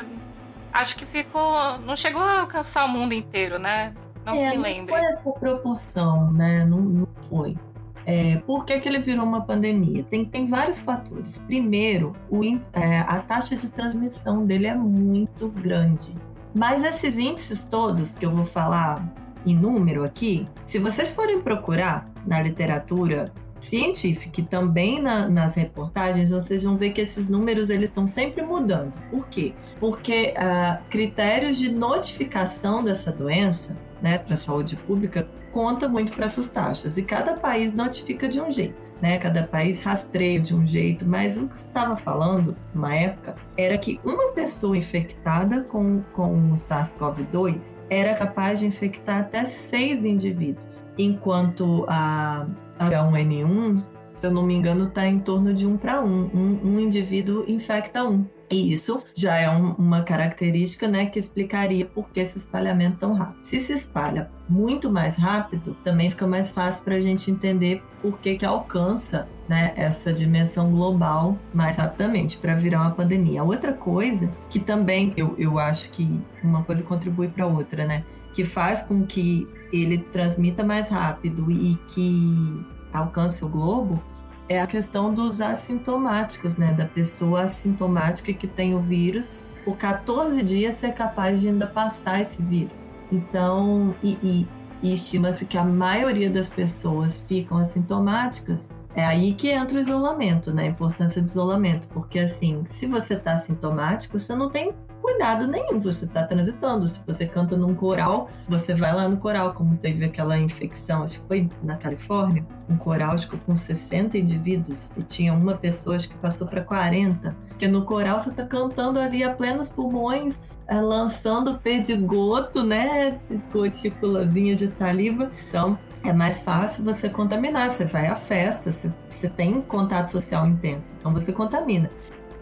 acho que ficou. Não chegou a alcançar o mundo inteiro, né? Não é, me lembre. Não foi essa proporção, né? Não, não foi. É, por que, que ele virou uma pandemia? Tem, tem vários fatores. Primeiro, o, é, a taxa de transmissão dele é muito grande. Mas esses índices todos que eu vou falar em número aqui, se vocês forem procurar na literatura científica e também na, nas reportagens, vocês vão ver que esses números eles estão sempre mudando. Por quê? Porque uh, critérios de notificação dessa doença, né, para a saúde pública, conta muito para essas taxas e cada país notifica de um jeito. Né, cada país rastreia de um jeito, mas o que você estava falando, uma época, era que uma pessoa infectada com, com o SARS-CoV-2 era capaz de infectar até seis indivíduos, enquanto a H1N1, se eu não me engano, está em torno de um para um. um. Um indivíduo infecta um. E isso já é um, uma característica né, que explicaria por que esse espalhamento tão rápido. Se se espalha muito mais rápido, também fica mais fácil para a gente entender por que, que alcança né, essa dimensão global mais rapidamente para virar uma pandemia. Outra coisa que também eu, eu acho que uma coisa contribui para outra, né? que faz com que ele transmita mais rápido e que alcance o globo é a questão dos assintomáticos, né? Da pessoa assintomática que tem o vírus, por 14 dias ser capaz de ainda passar esse vírus. Então, e, e, e estima-se que a maioria das pessoas ficam assintomáticas. É aí que entra o isolamento, né? A importância do isolamento. Porque, assim, se você está assintomático, você não tem cuidado nenhum. Você está transitando. Se você canta num coral, você vai lá no coral, como teve aquela infecção, acho que foi na Califórnia, um coral acho que com 60 indivíduos e tinha uma pessoa acho que passou para 40. Porque no coral você está cantando ali a plenos pulmões, é, lançando perdigoto, né? Gotículazinhas de saliva. Então, é mais fácil você contaminar. Você vai à festa, você, você tem contato social intenso, então você contamina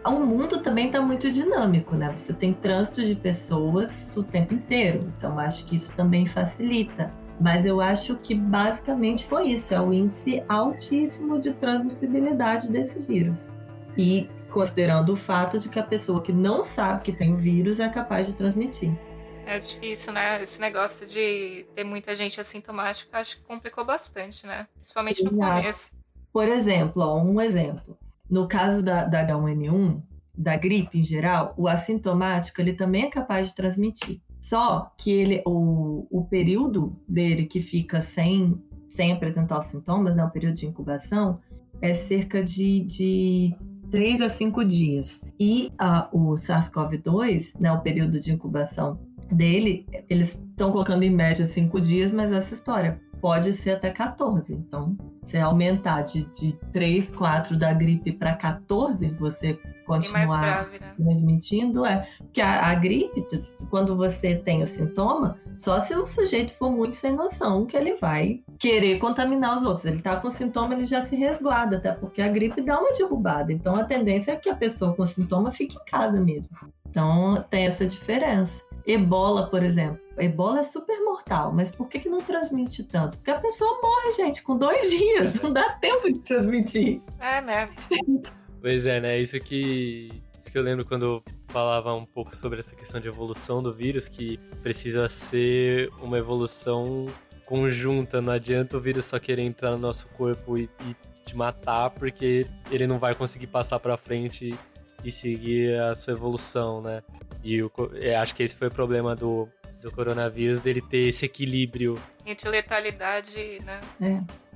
o mundo também está muito dinâmico, né? Você tem trânsito de pessoas o tempo inteiro, então acho que isso também facilita. Mas eu acho que basicamente foi isso: é o índice altíssimo de transmissibilidade desse vírus. E considerando o fato de que a pessoa que não sabe que tem o vírus é capaz de transmitir. É difícil, né? Esse negócio de ter muita gente assintomática, acho que complicou bastante, né? Principalmente no Exato. começo. Por exemplo, ó, um exemplo. No caso da, da H1N1, da gripe em geral, o assintomático ele também é capaz de transmitir. Só que ele, o, o período dele que fica sem, sem apresentar os sintomas, né, o período de incubação, é cerca de, de 3 a 5 dias. E a, o SARS-CoV-2, né, o período de incubação dele, eles estão colocando em média 5 dias, mas essa história pode ser até 14. Então, se aumentar de, de 3, 4 da gripe para 14, você continuar grave, né? transmitindo, é. Porque a, a, gripe, quando você tem o sintoma, só se o sujeito for muito sem noção que ele vai querer contaminar os outros. Ele tá com sintoma, ele já se resguarda, até porque a gripe dá uma derrubada. Então, a tendência é que a pessoa com sintoma fique em casa mesmo. Então, tem essa diferença. Ebola, por exemplo. Ebola é super mortal, mas por que, que não transmite tanto? Porque a pessoa morre, gente, com dois dias. Não dá tempo de transmitir. É, né? Pois é, né? Isso que, isso que eu lembro quando falava um pouco sobre essa questão de evolução do vírus, que precisa ser uma evolução conjunta. Não adianta o vírus só querer entrar no nosso corpo e, e te matar, porque ele não vai conseguir passar para frente e seguir a sua evolução, né? E eu, é, acho que esse foi o problema do, do coronavírus, dele ter esse equilíbrio. Entre letalidade, né? É.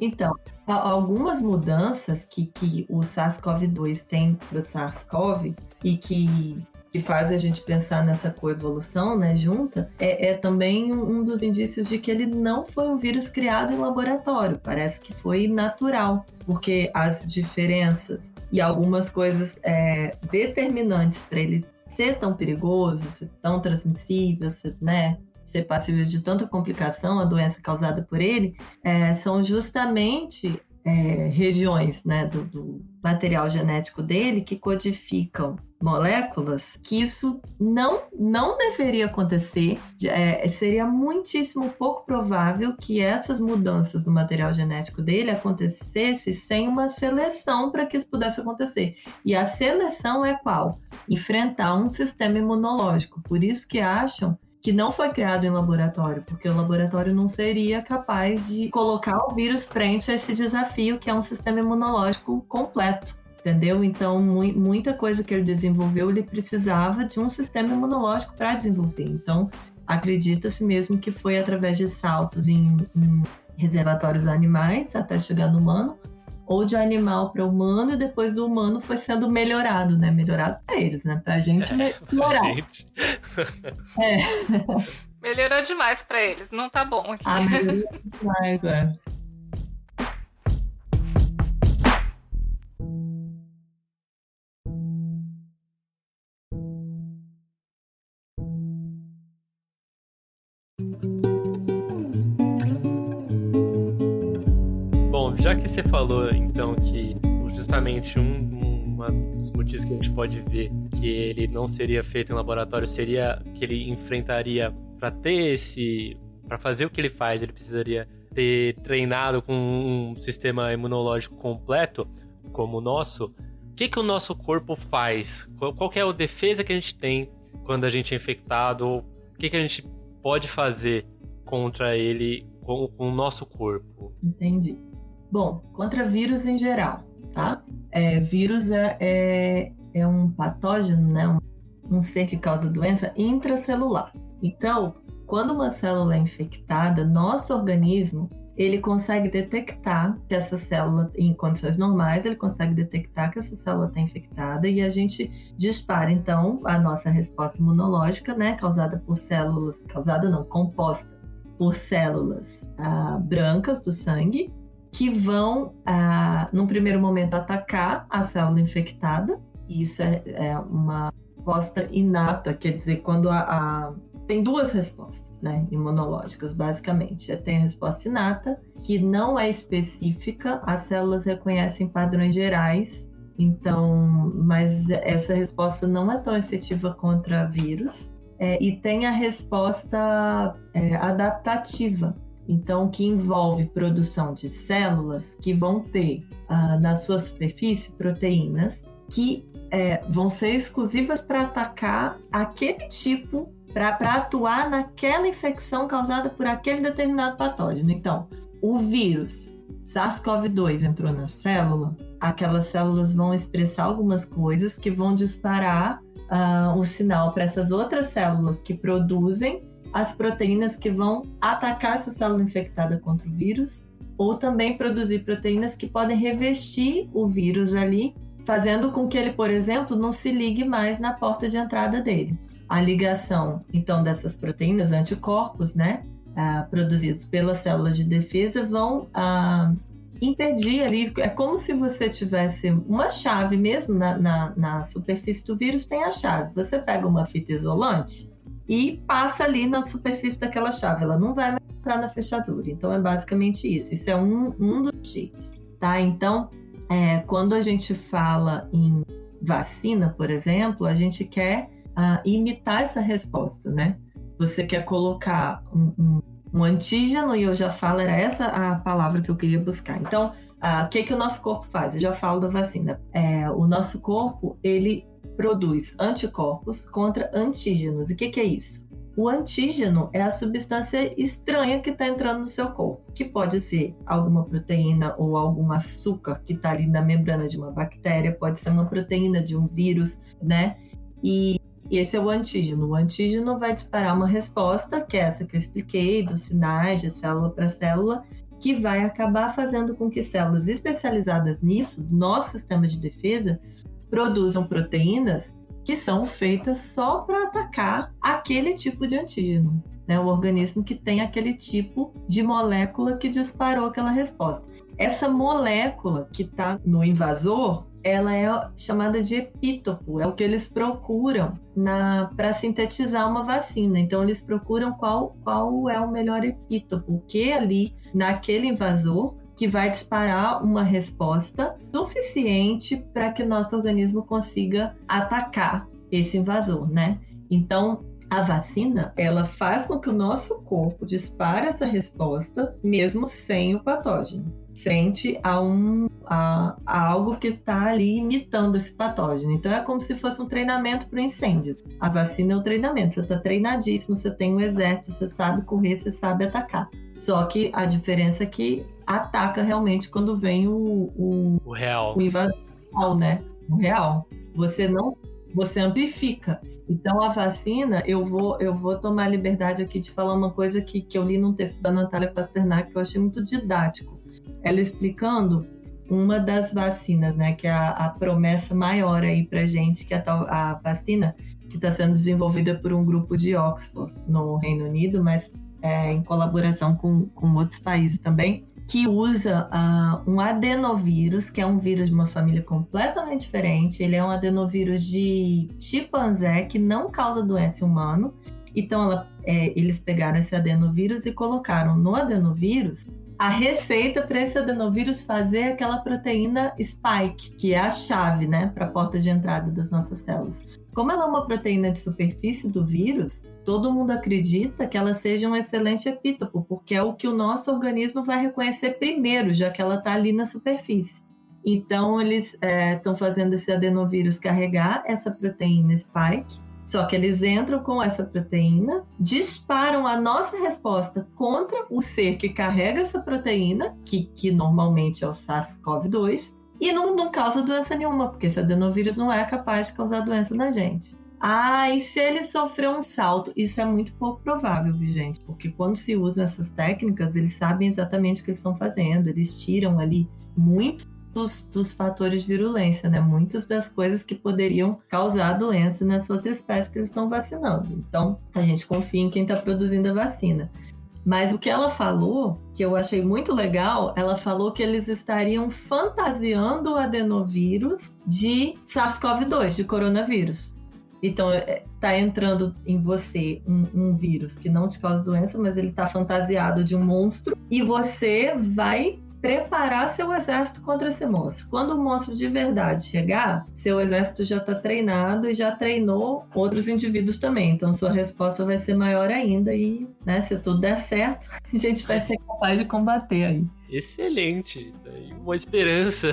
Então, algumas mudanças que, que o SARS-CoV-2 tem para o SARS-CoV e que, que faz a gente pensar nessa coevolução né, junta, é, é também um dos indícios de que ele não foi um vírus criado em laboratório. Parece que foi natural, porque as diferenças e algumas coisas é, determinantes para eles ser tão perigoso, ser tão transmissível, ser, né, ser passível de tanta complicação, a doença causada por ele, é, são justamente é, regiões né, do, do, material genético dele que codificam moléculas que isso não, não deveria acontecer. É, seria muitíssimo pouco provável que essas mudanças no material genético dele acontecesse sem uma seleção para que isso pudesse acontecer. E a seleção é qual? Enfrentar um sistema imunológico. Por isso que acham que não foi criado em laboratório, porque o laboratório não seria capaz de colocar o vírus frente a esse desafio que é um sistema imunológico completo. Entendeu? Então, mu muita coisa que ele desenvolveu, ele precisava de um sistema imunológico para desenvolver. Então, acredita-se mesmo que foi através de saltos em, em reservatórios animais até chegar no humano, ou de animal para humano e depois do humano foi sendo melhorado, né? Melhorado para eles, né? Para a gente melhorar. Gente. É. Melhorou demais para eles, não tá bom aqui. Ah, melhorou demais, é. Você falou, então, que justamente um, um dos motivos que a gente pode ver que ele não seria feito em laboratório seria que ele enfrentaria para ter esse. para fazer o que ele faz, ele precisaria ter treinado com um sistema imunológico completo, como o nosso. O que, que o nosso corpo faz? Qual, qual é a defesa que a gente tem quando a gente é infectado? O que, que a gente pode fazer contra ele com, com o nosso corpo? Entendi. Bom, contra vírus em geral, tá? É, vírus é, é, é, um patógeno, né? Um, um ser que causa doença intracelular. Então, quando uma célula é infectada, nosso organismo ele consegue detectar que essa célula, em condições normais, ele consegue detectar que essa célula está infectada e a gente dispara então a nossa resposta imunológica, né, causada por células, causada não, composta por células ah, brancas do sangue, que vão, ah, num primeiro momento, atacar a célula infectada. Isso é, é uma resposta inata, quer dizer, quando a, a tem duas respostas, né, imunológicas, basicamente. Tem a resposta inata, que não é específica, as células reconhecem padrões gerais, então, mas essa resposta não é tão efetiva contra vírus. É, e tem a resposta é, adaptativa, então que envolve produção de células que vão ter ah, na sua superfície proteínas que é, vão ser exclusivas para atacar aquele tipo para atuar naquela infecção causada por aquele determinado patógeno. Então, o vírus SARS-CoV-2 entrou na célula, aquelas células vão expressar algumas coisas que vão disparar uh, um sinal para essas outras células que produzem as proteínas que vão atacar essa célula infectada contra o vírus, ou também produzir proteínas que podem revestir o vírus ali, fazendo com que ele, por exemplo, não se ligue mais na porta de entrada dele a ligação, então, dessas proteínas, anticorpos, né, ah, produzidos pelas células de defesa, vão ah, impedir ali. É como se você tivesse uma chave mesmo na, na, na superfície do vírus, tem a chave. Você pega uma fita isolante e passa ali na superfície daquela chave. Ela não vai entrar na fechadura. Então, é basicamente isso. Isso é um, um dos jeitos, tá? Então, é, quando a gente fala em vacina, por exemplo, a gente quer a imitar essa resposta, né? Você quer colocar um, um, um antígeno, e eu já falo, era essa a palavra que eu queria buscar. Então, o que, que o nosso corpo faz? Eu já falo da vacina. É, o nosso corpo, ele produz anticorpos contra antígenos. E o que, que é isso? O antígeno é a substância estranha que está entrando no seu corpo, que pode ser alguma proteína ou algum açúcar que está ali na membrana de uma bactéria, pode ser uma proteína de um vírus, né? E esse é o antígeno. O antígeno vai disparar uma resposta, que é essa que eu expliquei, dos sinais de célula para célula, que vai acabar fazendo com que células especializadas nisso, do nosso sistema de defesa, produzam proteínas que são feitas só para atacar aquele tipo de antígeno, né? o organismo que tem aquele tipo de molécula que disparou aquela resposta. Essa molécula que está no invasor, ela é chamada de epítopo, é o que eles procuram para sintetizar uma vacina. Então eles procuram qual, qual é o melhor epítopo, o que ali naquele invasor que vai disparar uma resposta suficiente para que o nosso organismo consiga atacar esse invasor, né? Então, a vacina, ela faz com que o nosso corpo dispare essa resposta mesmo sem o patógeno frente a, um, a, a algo que está ali imitando esse patógeno. Então é como se fosse um treinamento para o incêndio. A vacina é o treinamento. Você está treinadíssimo, você tem um exército, você sabe correr, você sabe atacar. Só que a diferença é que ataca realmente quando vem o, o, o real. O invasor, né? O real. Você não. Você amplifica. Então a vacina, eu vou, eu vou tomar a liberdade aqui de falar uma coisa que, que eu li num texto da Natália Pasternak que eu achei muito didático ela explicando uma das vacinas, né, que é a, a promessa maior aí pra gente, que é a, a vacina que está sendo desenvolvida por um grupo de Oxford no Reino Unido, mas é, em colaboração com, com outros países também, que usa uh, um adenovírus, que é um vírus de uma família completamente diferente. Ele é um adenovírus de chimpanzé que não causa doença em humano. Então, ela, é, eles pegaram esse adenovírus e colocaram no adenovírus a receita para esse adenovírus fazer aquela proteína spike, que é a chave, né, para a porta de entrada das nossas células. Como ela é uma proteína de superfície do vírus, todo mundo acredita que ela seja um excelente epítopo, porque é o que o nosso organismo vai reconhecer primeiro, já que ela está ali na superfície. Então, eles estão é, fazendo esse adenovírus carregar essa proteína spike Só que eles entram com essa proteína, disparam a nossa resposta contra o ser que carrega essa proteína, que, que normalmente é o SARS-CoV-2, e não, não causa doença nenhuma, porque esse adenovírus não é capaz de causar doença na gente. Ah, e se ele sofreu um salto? Isso é muito pouco provável, gente, porque quando se usam essas técnicas, eles sabem exatamente o que eles estão fazendo, eles tiram ali muito dos, dos, fatores de virulência, né? Muitas das coisas que poderiam causar doença nessa outra espécie que eles estão vacinando. Então, a gente confia em quem está produzindo a vacina. Mas o que ela falou, que eu achei muito legal, ela falou que eles estariam fantasiando o adenovírus de SARS-CoV-2, de coronavírus. Então, é, tá entrando em você um, um, vírus que não te causa doença, mas ele tá fantasiado de um monstro, e você vai preparar seu exército contra esse monstro. Quando o monstro de verdade chegar, seu exército já está treinado e já treinou outros indivíduos também. Então sua resposta vai ser maior ainda e, né, se tudo der certo, a gente vai ser capaz de combater aí. Excelente, uma esperança.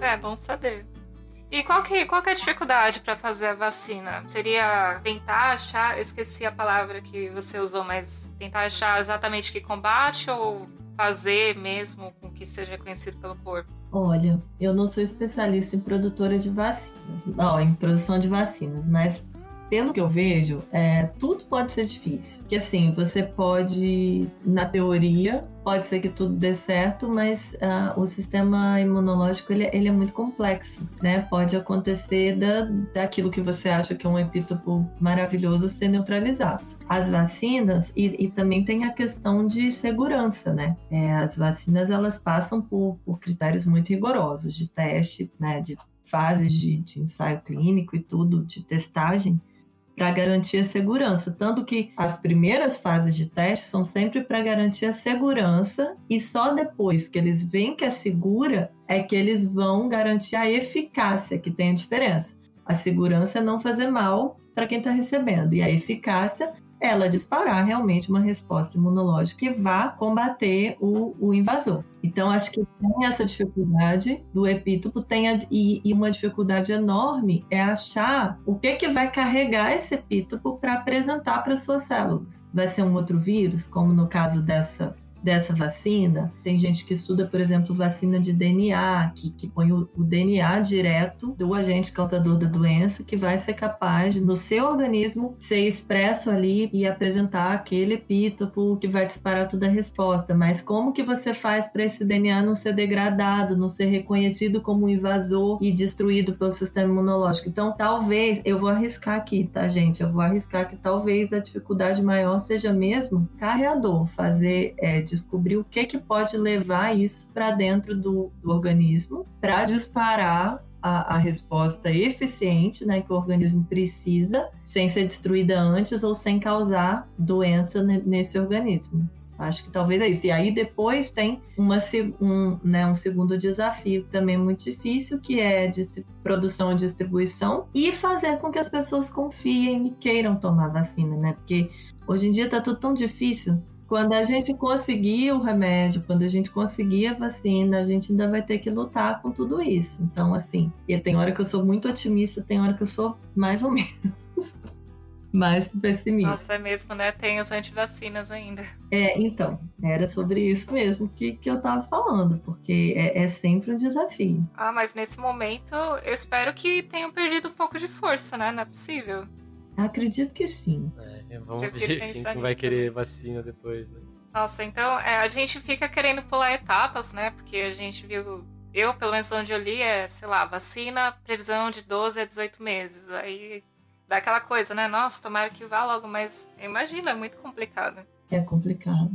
É bom saber. E qual que, qual que é a dificuldade para fazer a vacina? Seria tentar achar, esqueci a palavra que você usou, mas tentar achar exatamente que combate ou fazer mesmo com que seja conhecido pelo corpo? Olha, eu não sou especialista em produtora de vacinas, não, em produção de vacinas, mas pelo que eu vejo, é, tudo pode ser difícil. Que assim, você pode, na teoria, pode ser que tudo dê certo, mas uh, o sistema imunológico ele, ele, é muito complexo, né? Pode acontecer da, daquilo que você acha que é um epítopo maravilhoso ser neutralizado. As vacinas, e, e também tem a questão de segurança, né? É, as vacinas elas passam por, por critérios muito rigorosos de teste, né? De fases de, de ensaio clínico e tudo, de testagem para garantir a segurança. Tanto que as primeiras fases de teste são sempre para garantir a segurança e só depois que eles veem que é segura é que eles vão garantir a eficácia, que tem a diferença. A segurança é não fazer mal para quem está recebendo e a eficácia ela disparar realmente uma resposta imunológica que vá combater o, o invasor. Então, acho que tem essa dificuldade do epítopo, tem a, e, e, uma dificuldade enorme é achar o que, que vai carregar esse epítopo para apresentar para suas células. Vai ser um outro vírus, como no caso dessa dessa vacina. Tem gente que estuda, por exemplo, vacina de DNA, que, que põe o, o, DNA direto do agente causador da doença, que vai ser capaz, no seu organismo, ser expresso ali e apresentar aquele epítopo que vai disparar toda a resposta. Mas como que você faz para esse DNA não ser degradado, não ser reconhecido como um invasor e destruído pelo sistema imunológico? Então, talvez, eu vou arriscar aqui, tá, gente? Eu vou arriscar que talvez a dificuldade maior seja mesmo carreador, fazer é, descobrir o que, que pode levar isso para dentro do, do organismo para disparar a, a, resposta eficiente né, que o organismo precisa, sem ser destruída antes ou sem causar doença nesse organismo. Acho que talvez é isso. E aí depois tem uma, um, né, um segundo desafio também muito difícil, que é de produção e distribuição e fazer com que as pessoas confiem e queiram tomar vacina, né? Porque hoje em dia está tudo tão difícil quando a gente conseguir o remédio, quando a gente conseguir a vacina, a gente ainda vai ter que lutar com tudo isso. Então, assim, e tem hora que eu sou muito otimista, tem hora que eu sou mais ou menos. mais pessimista. Nossa, é mesmo, né? Tem os antivacinas ainda. É, então, era sobre isso mesmo que, que eu tava falando, porque é, é sempre um desafio. Ah, mas nesse momento eu espero que tenham perdido um pouco de força, né? Não é possível. Acredito que sim. É. É, vamos ver quem vai querer vacina depois. Né? Nossa, então é, a gente fica querendo pular etapas, né? Porque a gente viu. Eu, pelo menos onde eu li, é, sei lá, vacina, previsão de 12 a 18 meses. Aí dá aquela coisa, né? Nossa, tomara que vá logo, mas imagina, é muito complicado. É complicado.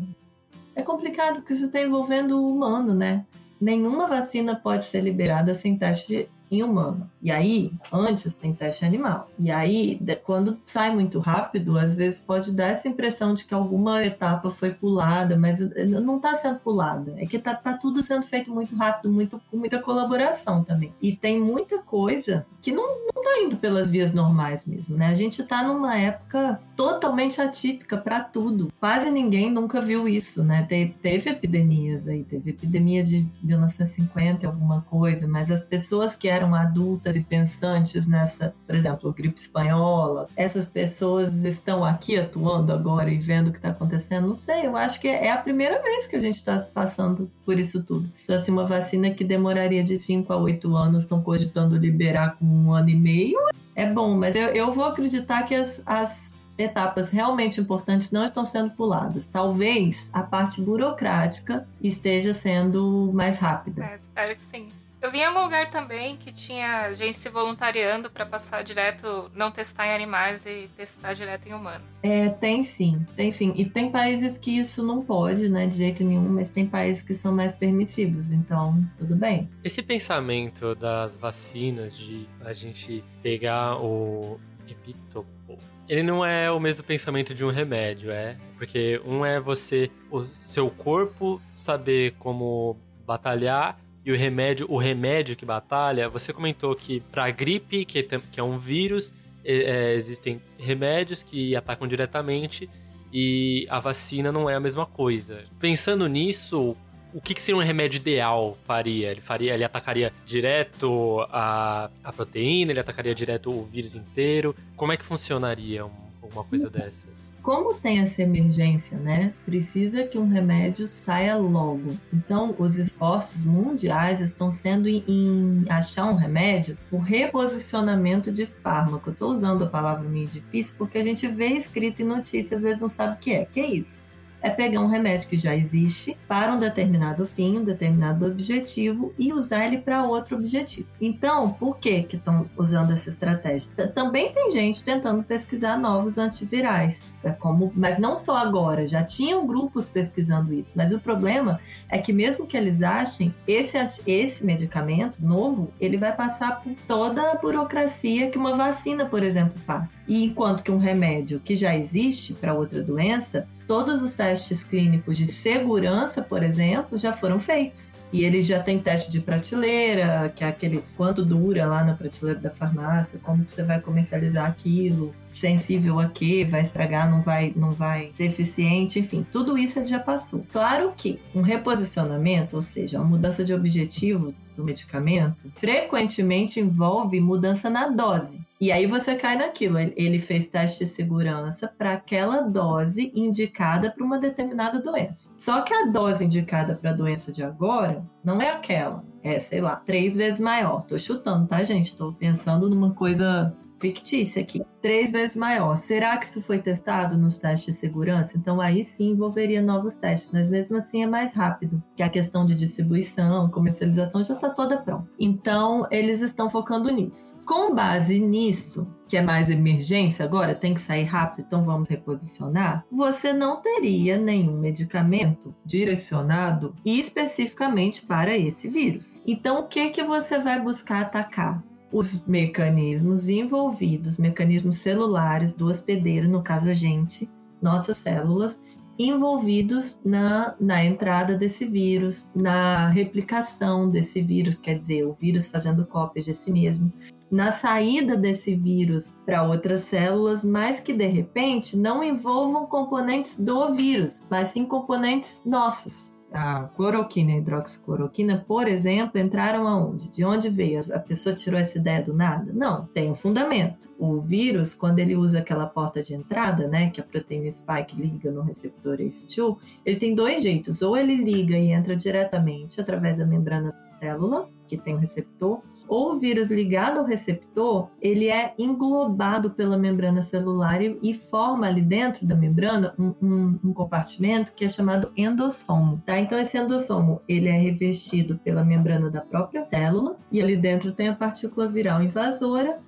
É complicado porque você está envolvendo o humano, né? Nenhuma vacina pode ser liberada sem teste em humano. E aí, antes tem teste animal. E aí, quando sai muito rápido, às vezes pode dar essa impressão de que alguma etapa foi pulada, mas não está sendo pulada. É que tá, tá, tudo sendo feito muito rápido, muito, com muita colaboração também. E tem muita coisa que não, não tá indo pelas vias normais mesmo, né? A gente tá numa época totalmente atípica para tudo. Quase ninguém nunca viu isso, né? Te, teve epidemias aí, teve epidemia de 1950, alguma coisa, mas as pessoas que eram adultas e pensantes nessa, por exemplo, gripe espanhola, essas pessoas estão aqui atuando agora e vendo o que está acontecendo? Não sei, eu acho que é a primeira vez que a gente está passando por isso tudo. Então, assim, uma vacina que demoraria de 5 a 8 anos, estão cogitando liberar com um ano e meio, é bom, mas eu, eu vou acreditar que as, as etapas realmente importantes não estão sendo puladas. Talvez a parte burocrática esteja sendo mais rápida. É, espero que sim. Eu vi em algum lugar também que tinha gente se voluntariando para passar direto, não testar em animais e testar direto em humanos. É, tem sim, tem sim. E tem países que isso não pode, né, de jeito nenhum, mas tem países que são mais permissivos, então tudo bem. Esse pensamento das vacinas, de a gente pegar o epitopo, ele não é o mesmo pensamento de um remédio, é? Porque um é você, o seu corpo saber como batalhar e o remédio, o remédio que batalha, você comentou que para gripe, que, que é um vírus, é, existem remédios que atacam diretamente e a vacina não é a mesma coisa. Pensando nisso, o que, que seria um remédio ideal faria? Ele faria, ele atacaria direto a, a proteína, ele atacaria direto o vírus inteiro? Como é que funcionaria uma coisa dessas? Como tem essa emergência, né? Precisa que um remédio saia logo. Então, os esforços mundiais estão sendo em, em achar um remédio por reposicionamento de fármaco. Estou usando a palavra meio difícil porque a gente vê escrito em notícias, às vezes não sabe o que é. que é isso? É pegar um remédio que já existe para um determinado fim, um determinado objetivo e usar ele para outro objetivo. Então, por que que estão usando essa estratégia? Também tem gente tentando pesquisar novos antivirais, é como, mas não só agora, já tinham grupos pesquisando isso, mas o problema é que mesmo que eles achem esse esse medicamento novo, ele vai passar por toda a burocracia que uma vacina, por exemplo, passa. E enquanto que um remédio que já existe para outra doença, todos os testes clínicos de segurança, por exemplo, já foram feitos. E ele já tem teste de prateleira, que é aquele quanto dura lá na prateleira da farmácia, como você vai comercializar aquilo, sensível a quê, vai estragar, não vai, não vai ser eficiente, enfim, tudo isso ele já passou. Claro que um reposicionamento, ou seja, uma mudança de objetivo do medicamento, frequentemente envolve mudança na dose. E aí você cai naquilo. Ele fez teste de segurança para aquela dose indicada para uma determinada doença. Só que a dose indicada para a doença de agora não é aquela. É, sei lá, três vezes maior. Tô chutando, tá, gente? Tô pensando numa coisa fictícia aqui, três vezes maior. Será que isso foi testado nos testes de segurança? Então aí sim envolveria novos testes, mas mesmo assim é mais rápido, que a questão de distribuição, comercialização já está toda pronta. Então eles estão focando nisso. Com base nisso, que é mais emergência agora, tem que sair rápido, então vamos reposicionar, você não teria nenhum medicamento direcionado especificamente para esse vírus. Então, o que que você vai buscar atacar? Os mecanismos envolvidos, mecanismos celulares do hospedeiro, no caso a gente, nossas células, envolvidos na, na entrada desse vírus, na replicação desse vírus, quer dizer, o vírus fazendo cópias de si mesmo, na saída desse vírus para outras células, mas que de repente não envolvam componentes do vírus, mas sim componentes nossos a cloroquina e a hidroxicloroquina, por exemplo, entraram aonde? De onde veio? A pessoa tirou essa ideia do nada? Não, tem um fundamento. O vírus, quando ele usa aquela porta de entrada, né, que a proteína spike liga no receptor ACE2, ele tem dois jeitos. Ou ele liga e entra diretamente através da membrana da célula, que tem o receptor, ou o vírus ligado ao receptor, ele é englobado pela membrana celular e, forma ali dentro da membrana um, um, um, compartimento que é chamado endossomo, tá? Então esse endossomo, ele é revestido pela membrana da própria célula e ali dentro tem a partícula viral invasora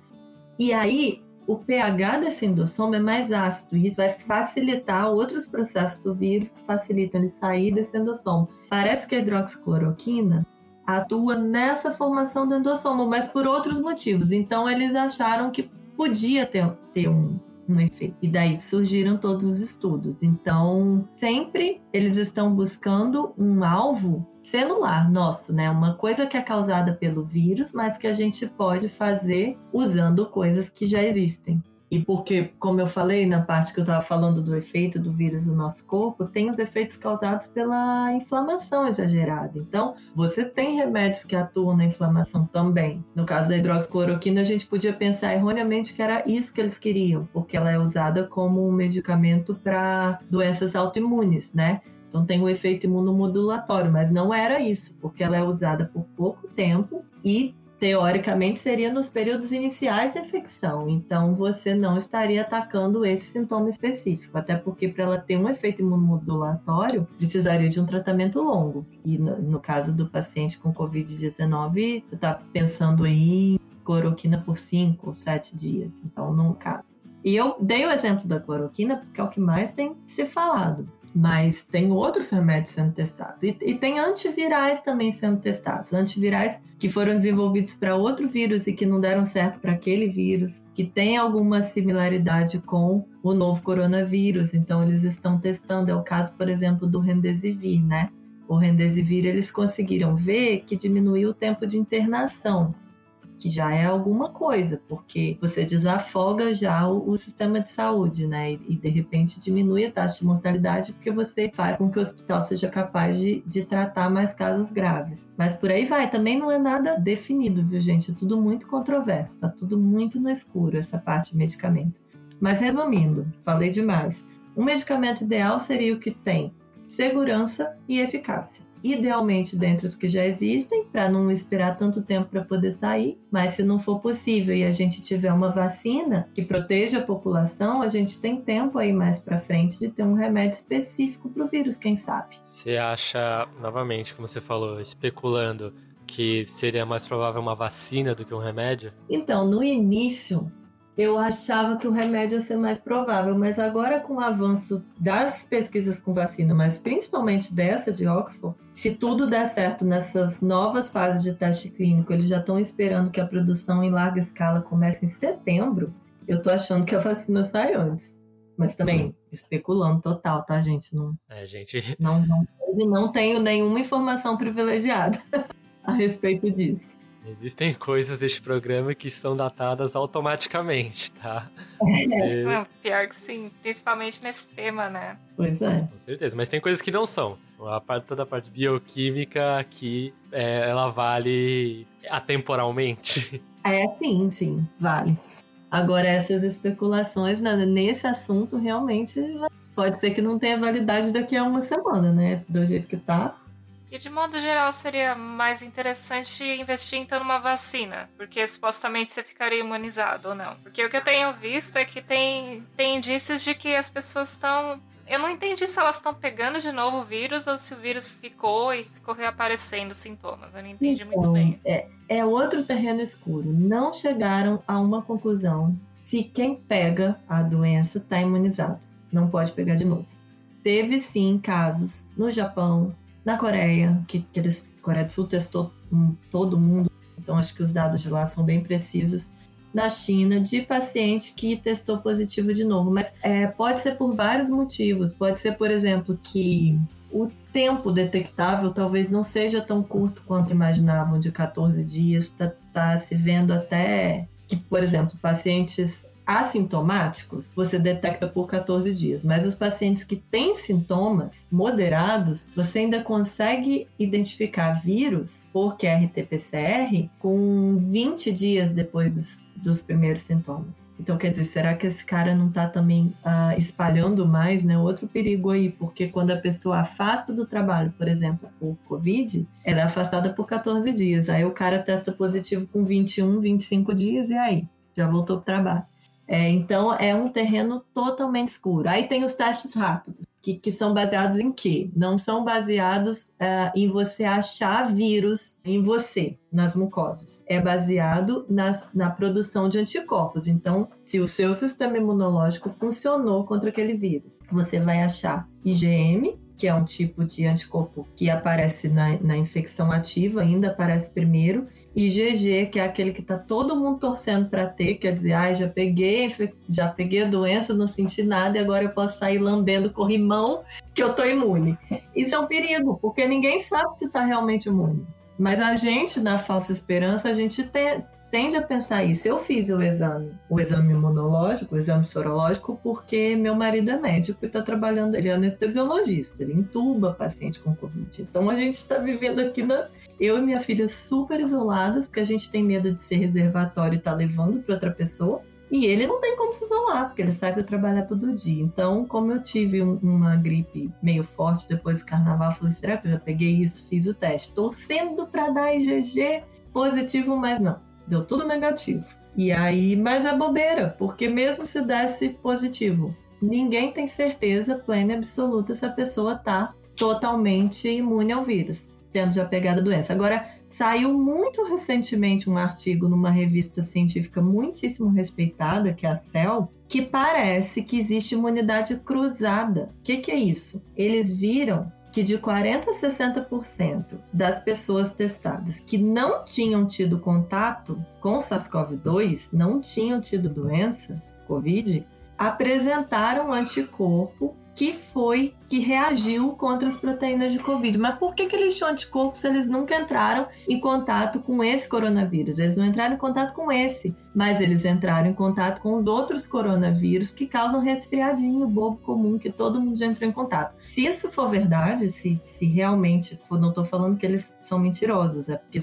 e aí o pH desse endossomo é mais ácido e isso vai facilitar outros processos do vírus que facilitam ele sair desse endossomo. Parece que a hidroxicloroquina atua nessa formação do endossomo, mas por outros motivos. Então eles acharam que podia ter, ter um um efeito. E daí surgiram todos os estudos. Então, sempre eles estão buscando um alvo celular nosso, né? Uma coisa que é causada pelo vírus, mas que a gente pode fazer usando coisas que já existem. E porque, como eu falei na parte que eu estava falando do efeito do vírus no nosso corpo, tem os efeitos causados pela inflamação exagerada. Então, você tem remédios que atuam na inflamação também. No caso da hidroxicloroquina, a gente podia pensar erroneamente que era isso que eles queriam, porque ela é usada como um medicamento para doenças autoimunes, né? Então tem o efeito imunomodulatório, mas não era isso, porque ela é usada por pouco tempo e teoricamente seria nos períodos iniciais da infecção. Então você não estaria atacando esse sintoma específico, até porque para ela ter um efeito imunomodulatório precisaria de um tratamento longo. E no, no caso do paciente com COVID-19, você está pensando em cloroquina por 5 ou 7 dias. Então não cabe. E eu dei o exemplo da cloroquina porque é o que mais tem se falado mas tem outros remédios sendo testados. E, e, tem antivirais também sendo testados. Antivirais que foram desenvolvidos para outro vírus e que não deram certo para aquele vírus, que tem alguma similaridade com o novo coronavírus. Então, eles estão testando. É o caso, por exemplo, do Remdesivir, né? O Remdesivir, eles conseguiram ver que diminuiu o tempo de internação que já é alguma coisa, porque você desafoga já o, o sistema de saúde, né? E, e, de repente diminui a taxa de mortalidade porque você faz com que o hospital seja capaz de, de tratar mais casos graves. Mas por aí vai, também não é nada definido, viu, gente? É tudo muito controverso, tá tudo muito no escuro essa parte de medicamento. Mas resumindo, falei demais. Um medicamento ideal seria o que tem segurança e eficácia idealmente dentre os que já existem, para não esperar tanto tempo para poder sair. Mas se não for possível e a gente tiver uma vacina que proteja a população, a gente tem tempo aí mais para frente de ter um remédio específico para o vírus, quem sabe. Você acha, novamente, como você falou, especulando que seria mais provável uma vacina do que um remédio? Então, no início, eu achava que o remédio ia ser mais provável, mas agora com o avanço das pesquisas com vacina, mas principalmente dessa de Oxford, se tudo der certo nessas novas fases de teste clínico, eles já estão esperando que a produção em larga escala comece em setembro, eu tô achando que a vacina sai antes. Mas também especulando total, tá, gente? Não, é, gente. Não, não, não tenho nenhuma informação privilegiada a respeito disso. Existem coisas deste programa que estão datadas automaticamente, tá? Você... Não, pior que sim, principalmente nesse tema, né? Pois é. Com certeza, mas tem coisas que não são. A parte, toda a parte bioquímica aqui, é, ela vale atemporalmente. É, sim, sim, vale. Agora, essas especulações né, nesse assunto realmente pode ser que não tenha validade daqui a uma semana, né? Do jeito que tá. E de modo geral seria mais interessante investir então numa vacina, porque supostamente você ficaria imunizado ou não. Porque o que eu tenho visto é que tem, tem indícios de que as pessoas estão. Eu não entendi se elas estão pegando de novo o vírus ou se o vírus ficou e ficou reaparecendo sintomas. Eu não entendi então, muito bem. É, é outro terreno escuro. Não chegaram a uma conclusão se quem pega a doença está imunizado. Não pode pegar de novo. Teve sim casos no Japão, na Coreia, que, eles, Coreia do Sul testou um, todo mundo, então acho que os dados de lá são bem precisos. Na China, de paciente que testou positivo de novo, mas é, pode ser por vários motivos. Pode ser, por exemplo, que o tempo detectável talvez não seja tão curto quanto imaginavam, de 14 dias. Está tá se vendo até que, por exemplo, pacientes assintomáticos, você detecta por 14 dias, mas os pacientes que têm sintomas moderados, você ainda consegue identificar vírus por QRT-PCR com 20 dias depois dos, dos primeiros sintomas. Então, quer dizer, será que esse cara não está também uh, espalhando mais, né? Outro perigo aí, porque quando a pessoa afasta do trabalho, por exemplo, por Covid, ela é afastada por 14 dias. Aí o cara testa positivo com 21, 25 dias e aí? Já voltou para o trabalho. É, então é um terreno totalmente escuro. Aí tem os testes rápidos, que, que são baseados em quê? Não são baseados é, em você achar vírus em você, nas mucosas. É baseado nas, na produção de anticorpos. Então, se o seu sistema imunológico funcionou contra aquele vírus, você vai achar IgM, que é um tipo de anticorpo que aparece na, na infecção ativa, ainda aparece primeiro, IgG, que é aquele que tá todo mundo torcendo para ter, quer dizer, ah, já peguei, já peguei a doença, não senti nada e agora eu posso sair lambendo corrimão que eu tô imune. Isso é um perigo, porque ninguém sabe se tá realmente imune. Mas a gente, na falsa esperança, a gente tende a pensar isso. Eu fiz o exame, o exame imunológico, o exame sorológico, porque meu marido é médico e está trabalhando, ele é anestesiologista, ele entuba paciente com Covid. Então a gente está vivendo aqui na. Eu e minha filha super isoladas, porque a gente tem medo de ser reservatório e tá levando para outra pessoa. E ele não tem como se isolar, porque ele sabe trabalho todo dia. Então, como eu tive um, uma gripe meio forte depois do carnaval, eu falei, será que eu já peguei isso? Fiz o teste. Torcendo para dar IgG positivo, mas não deu tudo negativo. E aí, mas é bobeira, porque mesmo se desse positivo, ninguém tem certeza plena e absoluta se a pessoa tá totalmente imune ao vírus, tendo já pegado a doença. Agora, saiu muito recentemente um artigo numa revista científica muitíssimo respeitada, que é a Cell, que parece que existe imunidade cruzada. O que, que é isso? Eles viram que de 40 a 60% das pessoas testadas que não tinham tido contato com SARS-CoV-2, não tinham tido doença, Covid, apresentaram anticorpo que foi que reagiu contra as proteínas de Covid. Mas por que, que eles tinham anticorpos se eles nunca entraram em contato com esse coronavírus? Eles não entraram em contato com esse, mas eles entraram em contato com os outros coronavírus que causam resfriadinho bobo comum que todo mundo já entrou em contato. Se isso for verdade, se, se realmente for, não estou falando que eles são mentirosos, é porque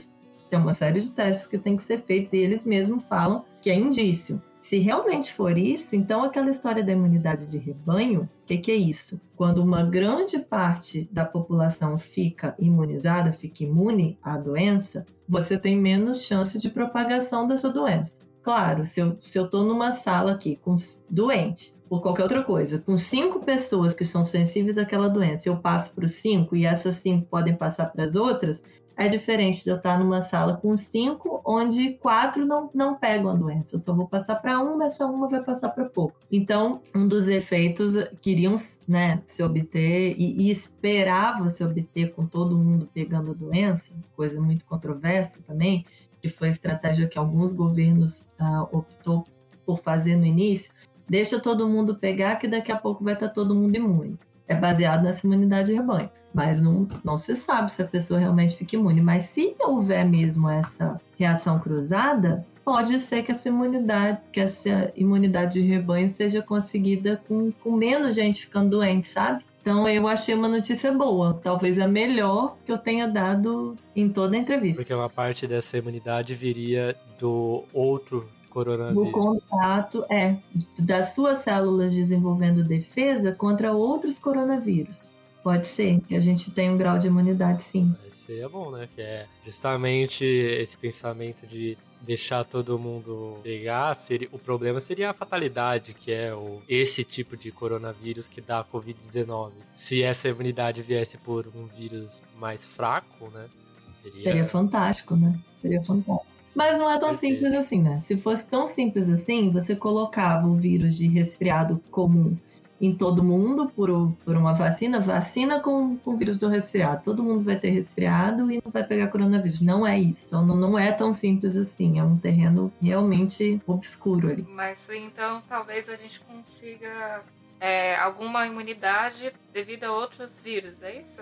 tem uma série de testes que tem que ser feitos e eles mesmos falam que é indício. Se realmente for isso, então aquela história da imunidade de rebanho, o que, que, é isso? Quando uma grande parte da população fica imunizada, fica imune à doença, você tem menos chance de propagação dessa doença. Claro, se eu, se numa sala aqui com doente, ou qualquer outra coisa, com cinco pessoas que são sensíveis àquela doença, eu passo para os cinco e essas cinco podem passar para as outras, é diferente de eu estar numa sala com cinco, onde quatro não, não pegam a doença. Eu só vou passar para uma, essa uma vai passar para pouco. Então, um dos efeitos queriam né, se obter e, e esperava se obter com todo mundo pegando a doença, coisa muito controversa também, que foi a estratégia que alguns governos uh, optou por fazer no início, deixa todo mundo pegar que daqui a pouco vai estar todo mundo imune. É baseado nessa imunidade de rebanho mas não, não se sabe se a pessoa realmente fica imune. Mas se houver mesmo essa reação cruzada, pode ser que essa imunidade, que essa imunidade de rebanho seja conseguida com, com menos gente ficando doente, sabe? Então eu achei uma notícia boa, talvez a melhor que eu tenha dado em toda a entrevista. Porque uma parte dessa imunidade viria do outro coronavírus. Do contato, é, das suas células desenvolvendo defesa contra outros coronavírus. Pode ser, que a gente tem um grau de imunidade, sim. Esse é bom, né? Que é justamente esse pensamento de deixar todo mundo pegar, seria, o problema seria a fatalidade, que é o, esse tipo de coronavírus que dá a Covid-19. Se essa imunidade viesse por um vírus mais fraco, né? Seria, seria fantástico, né? Seria fantástico. Mas não é tão simples assim, né? Se fosse tão simples assim, você colocava o vírus de resfriado comum em todo mundo por, por uma vacina, vacina com, com o vírus do resfriado. Todo mundo vai ter resfriado e não vai pegar coronavírus. Não é isso. Não, não é tão simples assim. É um terreno realmente obscuro ali. Mas então talvez a gente consiga é, alguma imunidade devido a outros vírus, é isso?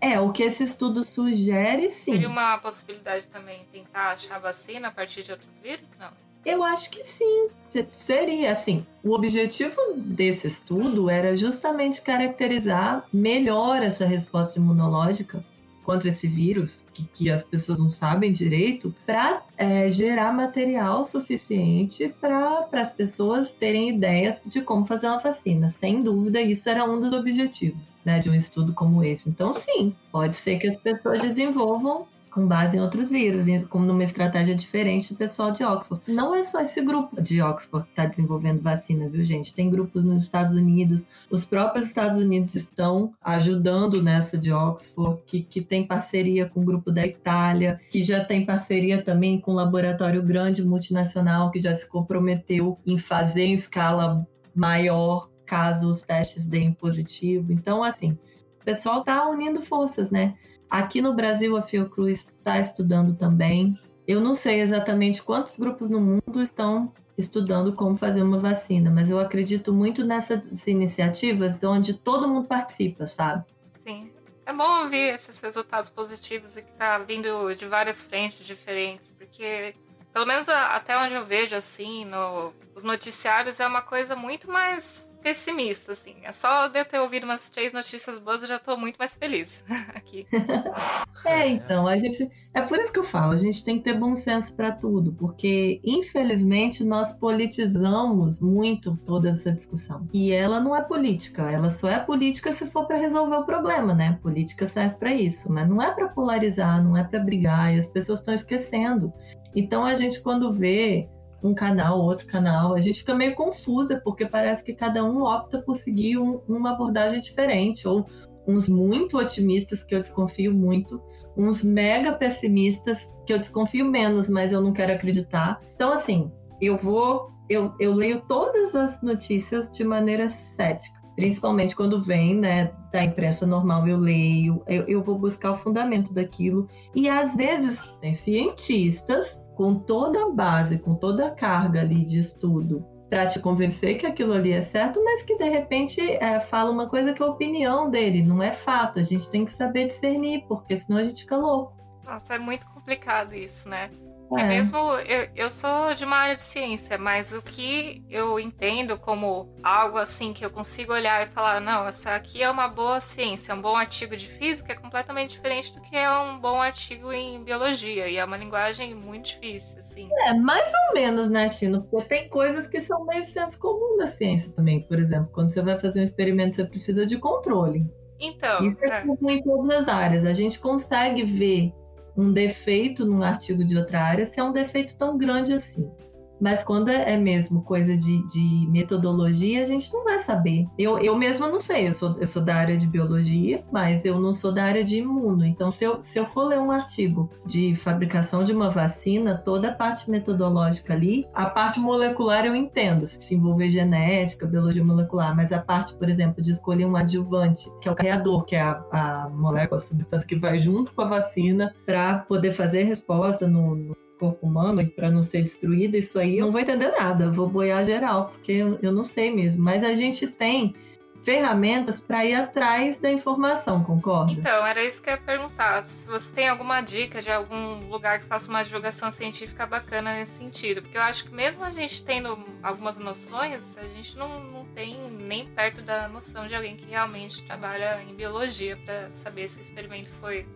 É, o que esse estudo sugere, sim. Seria uma possibilidade também tentar achar vacina a partir de outros vírus? Não. Eu acho que sim. Seria assim. O objetivo desse estudo era justamente caracterizar melhor essa resposta imunológica contra esse vírus, que, que as pessoas não sabem direito, para é, gerar material suficiente para as pessoas terem ideias de como fazer uma vacina. Sem dúvida, isso era um dos objetivos né, de um estudo como esse. Então, sim, pode ser que as pessoas desenvolvam com base em outros vírus, como numa estratégia diferente do pessoal de Oxford. Não é só esse grupo de Oxford que está desenvolvendo vacina, viu, gente? Tem grupos nos Estados Unidos, os próprios Estados Unidos estão ajudando nessa de Oxford, que, que tem parceria com o grupo da Itália, que já tem parceria também com um laboratório grande multinacional que já se comprometeu em fazer em escala maior caso os testes deem positivo. Então, assim, o pessoal está unindo forças, né? Aqui no Brasil, a Fiocruz está estudando também. Eu não sei exatamente quantos grupos no mundo estão estudando como fazer uma vacina, mas eu acredito muito nessas iniciativas onde todo mundo participa, sabe? Sim. É bom ouvir esses resultados positivos e que tá vindo de várias frentes diferentes, porque pelo menos até onde eu vejo assim, no, os noticiários é uma coisa muito mais pessimista, assim. É só de eu ter ouvido umas três notícias boas, eu já tô muito mais feliz aqui. é, então, a gente. É por isso que eu falo, a gente tem que ter bom senso para tudo, porque infelizmente nós politizamos muito toda essa discussão. E ela não é política, ela só é política se for para resolver o problema, né? Política serve para isso, mas não é para polarizar, não é para brigar, e as pessoas estão esquecendo. Então a gente quando vê um canal, outro canal. A gente fica meio confusa, porque parece que cada um opta por seguir um, uma abordagem diferente, ou uns muito otimistas, que eu desconfio muito, uns mega pessimistas, que eu desconfio menos, mas eu não quero acreditar. Então, assim, eu vou. Eu, eu leio todas as notícias de maneira cética. Principalmente quando vem, né, da imprensa normal, eu leio, eu, eu vou buscar o fundamento daquilo. E às vezes tem cientistas com toda a base, com toda a carga ali de estudo para te convencer que aquilo ali é certo, mas que de repente é, fala uma coisa que é a opinião dele, não é fato. A gente tem que saber discernir, porque senão a gente fica louco. Nossa, é muito complicado isso, né? É. mesmo eu, eu sou de uma área de ciência, mas o que eu entendo como algo assim que eu consigo olhar e falar, não, essa aqui é uma boa ciência, um bom artigo de física é completamente diferente do que é um bom artigo em biologia. E é uma linguagem muito difícil, assim. É, mais ou menos, né, Chino? Porque tem coisas que são meio senso comum da ciência também. Por exemplo, quando você vai fazer um experimento, você precisa de controle. Então. Isso é, é. em todas as áreas. A gente consegue ver um defeito num artigo de outra área se é um defeito tão grande assim. Mas quando é mesmo coisa de, de, metodologia, a gente não vai saber. Eu, eu mesma não sei, eu sou, eu sou da área de biologia, mas eu não sou da área de imuno. Então, se eu, se eu for ler um artigo de fabricação de uma vacina, toda a parte metodológica ali, a parte molecular eu entendo, se envolver genética, biologia molecular, mas a parte, por exemplo, de escolher um adjuvante, que é o criador, que é a, a molécula, a substância que vai junto com a vacina para poder fazer resposta no, no corpo humano para não ser destruída, isso aí eu não vou entender nada, vou boiar geral, porque eu, eu não sei mesmo. Mas a gente tem ferramentas para ir atrás da informação, concorda? Então, era isso que eu ia perguntar. Se você tem alguma dica de algum lugar que faça uma divulgação científica bacana nesse sentido. Porque eu acho que mesmo a gente tendo algumas noções, a gente não, não tem nem perto da noção de alguém que realmente trabalha em biologia para saber se o experimento foi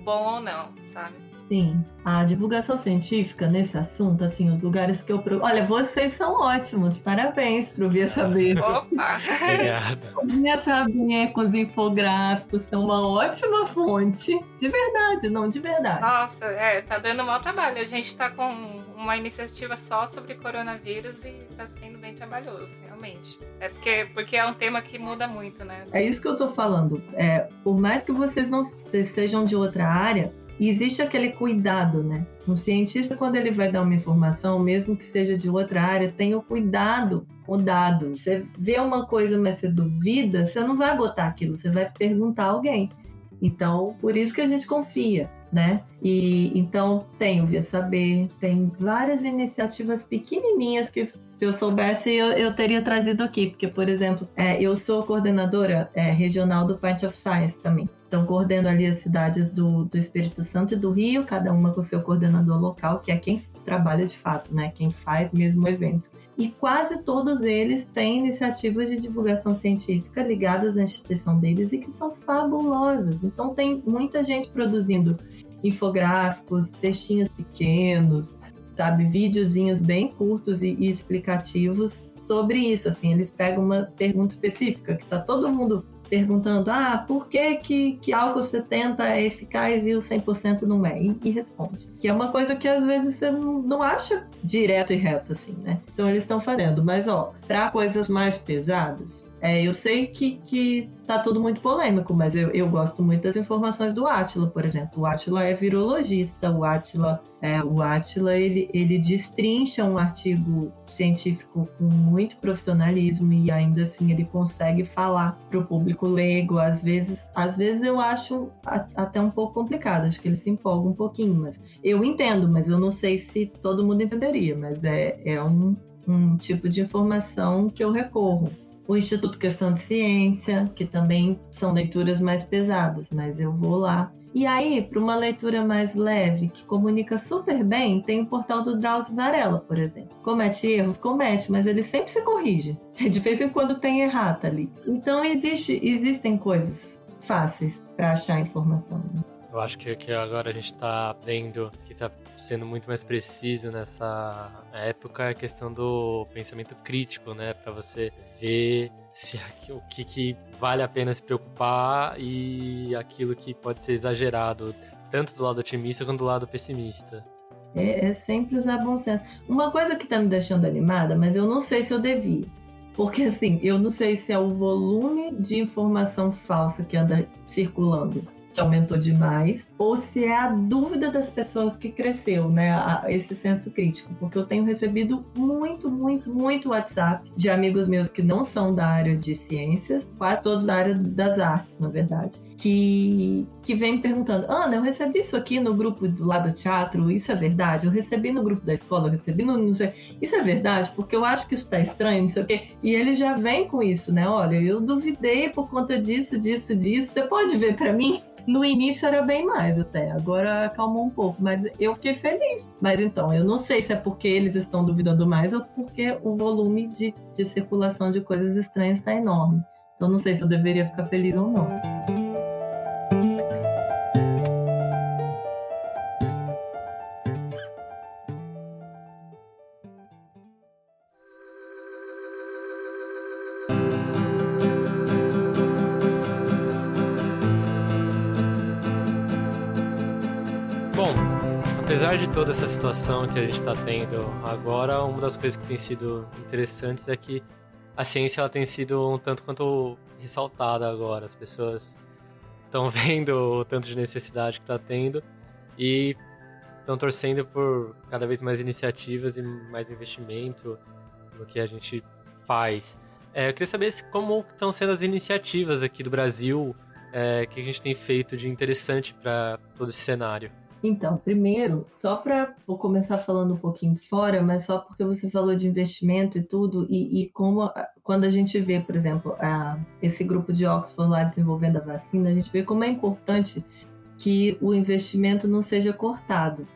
bom ou não, sabe? Sim, a divulgação científica nesse assunto, assim, os lugares que eu. Pro... Olha, vocês são ótimos, parabéns pro Via Saber. Opa! Obrigado. Via Saber com os infográficos são uma ótima fonte. De verdade, não, de verdade. Nossa, é, tá dando mau trabalho. A gente tá com uma iniciativa só sobre coronavírus e tá sendo bem trabalhoso, realmente. É porque, porque é um tema que muda muito, né? É isso que eu tô falando. É, por mais que vocês não vocês sejam de outra área, e existe aquele cuidado, né? Um cientista, quando ele vai dar uma informação, mesmo que seja de outra área, tem o cuidado com o dado. Você vê uma coisa, mas você duvida, você não vai botar aquilo, você vai perguntar a alguém. Então, por isso que a gente confia, né? E então tem o Via Saber, tem várias iniciativas pequenininhas que se eu soubesse eu, eu teria trazido aqui, porque por exemplo, é, eu sou coordenadora é, regional do Part of Science também. Então, coordeno ali as cidades do, do Espírito Santo e do Rio, cada uma com seu coordenador local, que é quem trabalha de fato, né? Quem faz mesmo o evento. E quase todos eles têm iniciativas de divulgação científica ligadas à instituição deles e que são fabulosas. Então, tem muita gente produzindo infográficos, textinhos pequenos, sabe, videozinhos bem curtos e, e, explicativos sobre isso. Assim, eles pegam uma pergunta específica que está todo mundo perguntando: ah, por que, que, que álcool 70 é eficaz e o 100% não é? E, e, responde. Que é uma coisa que às vezes você não, não acha direto e reto assim, né? Então eles estão fazendo. Mas, ó, para coisas mais pesadas, É, eu sei que, que tá tudo muito polêmico, mas eu, eu gosto muito das informações do Átila, por exemplo. O Átila é virologista, o Átila, é, o Átila ele, ele destrincha um artigo científico com muito profissionalismo e ainda assim ele consegue falar para o público leigo. Às vezes, às vezes eu acho até um pouco complicado, acho que ele se empolga um pouquinho, mas eu entendo, mas eu não sei se todo mundo entenderia, mas é, é um, um tipo de informação que eu recorro o Instituto Questão de Ciência, que também são leituras mais pesadas, mas eu vou lá. E aí, para uma leitura mais leve, que comunica super bem, tem o portal do Drauzio Varela, por exemplo. Comete erros? Comete, mas ele sempre se corrige. De vez em quando tem errata ali. Então, existe, existem coisas fáceis para achar informação. Né? Eu acho que, que agora a gente está vendo que está sendo muito mais preciso nessa época a questão do pensamento crítico, né? Para você ver se o que, que vale a pena se preocupar e aquilo que pode ser exagerado, tanto do lado otimista quanto do lado pessimista. É, é sempre usar bom senso. Uma coisa que está me deixando animada, mas eu não sei se eu devia. Porque assim, eu não sei se é o volume de informação falsa que anda circulando que aumentou demais, ou se é a dúvida das pessoas que cresceu, né? Esse senso crítico. Porque eu tenho recebido muito, muito, muito WhatsApp de amigos meus que não são da área de ciências, quase todos da área das artes, na verdade, que, que vem me perguntando: Ana, eu recebi isso aqui no grupo do lado do teatro, isso é verdade? Eu recebi no grupo da escola, eu recebi no. Não sei, isso é verdade? Porque eu acho que isso tá estranho, não sei o quê. E ele já vem com isso, né? Olha, eu duvidei por conta disso, disso, disso. Você pode ver para mim? No início era bem mais até, agora acalmou um pouco, mas eu fiquei feliz. Mas então, eu não sei se é porque eles estão duvidando mais ou porque o volume de, de circulação de coisas estranhas está enorme. Então, não sei se eu deveria ficar feliz ou não. Apesar de toda essa situação que a gente está tendo agora, uma das coisas que tem sido interessantes é que a ciência ela tem sido um tanto quanto ressaltada agora. As pessoas estão vendo o tanto de necessidade que está tendo e estão torcendo por cada vez mais iniciativas e mais investimento no que a gente faz. É, eu queria saber como estão sendo as iniciativas aqui do Brasil, é, que a gente tem feito de interessante para todo esse cenário. Então, primeiro, só para vou começar falando um pouquinho fora, mas só porque você falou de investimento e tudo, e, e como quando a gente vê, por exemplo, a, esse grupo de Oxford lá desenvolvendo a vacina, a gente vê como é importante que o investimento não seja cortado.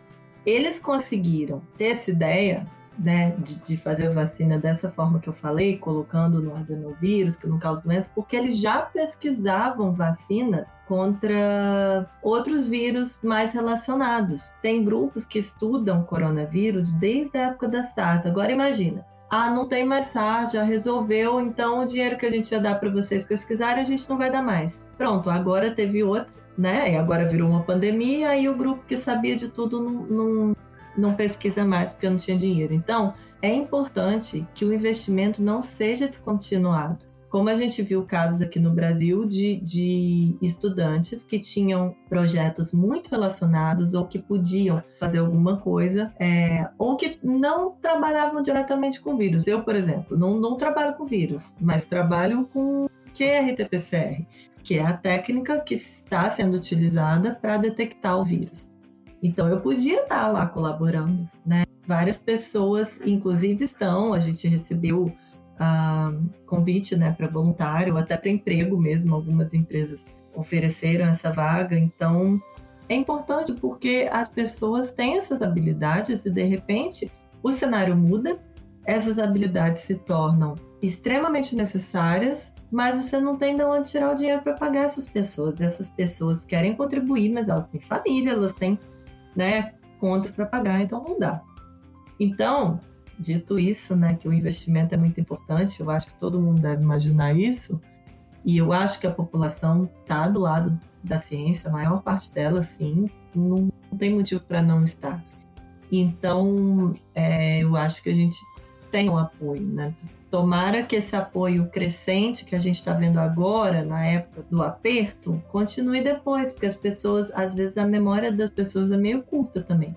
Eles conseguiram ter essa ideia né, de, de, fazer a vacina dessa forma que eu falei, colocando no adenovírus, que não causa doença, porque eles já pesquisavam vacinas contra outros vírus mais relacionados. Tem grupos que estudam coronavírus desde a época da SARS. Agora imagina, ah, não tem mais SARS, já resolveu, então o dinheiro que a gente ia dar para vocês pesquisarem, a gente não vai dar mais. Pronto, agora teve outro, né? E agora virou uma pandemia, e o grupo que sabia de tudo não, não, não pesquisa mais porque não tinha dinheiro. Então, é importante que o investimento não seja descontinuado. Como a gente viu casos aqui no Brasil de, de estudantes que tinham projetos muito relacionados ou que podiam fazer alguma coisa, é, ou que não trabalhavam diretamente com vírus. Eu, por exemplo, não, não trabalho com vírus, mas trabalho com QRT-PCR, que é a técnica que está sendo utilizada para detectar o vírus. Então eu podia estar lá colaborando, né? Várias pessoas, inclusive, estão. A gente recebeu uh, convite né, para voluntário, até para emprego mesmo. Algumas empresas ofereceram essa vaga. Então, é importante porque as pessoas têm essas habilidades e, de repente, o cenário muda, essas habilidades se tornam extremamente necessárias, mas você não tem de onde tirar o dinheiro para pagar essas pessoas. Essas pessoas querem contribuir, mas elas têm família, elas têm né, contas para pagar, então não dá. Então, Dito isso, né, que o investimento é muito importante, eu acho que todo mundo deve imaginar isso, e eu acho que a população está do lado da ciência, a maior parte dela, sim, não, não tem motivo para não estar. Então, é, eu acho que a gente tem um apoio, né? Tomara que esse apoio crescente que a gente está vendo agora, na época do aperto, continue depois, porque as pessoas, às vezes, a memória das pessoas é meio curta também.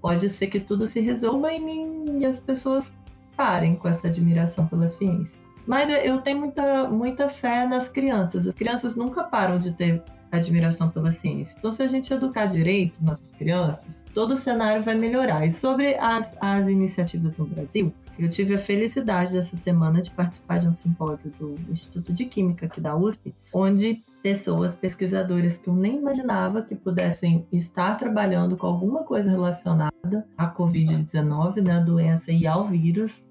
Pode ser que tudo se resolva e, as pessoas parem com essa admiração pela ciência. Mas eu tenho muita, muita fé nas crianças. As crianças nunca param de ter admiração pela ciência. Então, se a gente educar direito nossas crianças, todo o cenário vai melhorar. E sobre as, as iniciativas no Brasil, eu tive a felicidade dessa semana de participar de um simpósio do Instituto de Química aqui da USP, onde pessoas, pesquisadoras que eu nem imaginava que pudessem estar trabalhando com alguma coisa relacionada à Covid-19, né, a doença e ao vírus,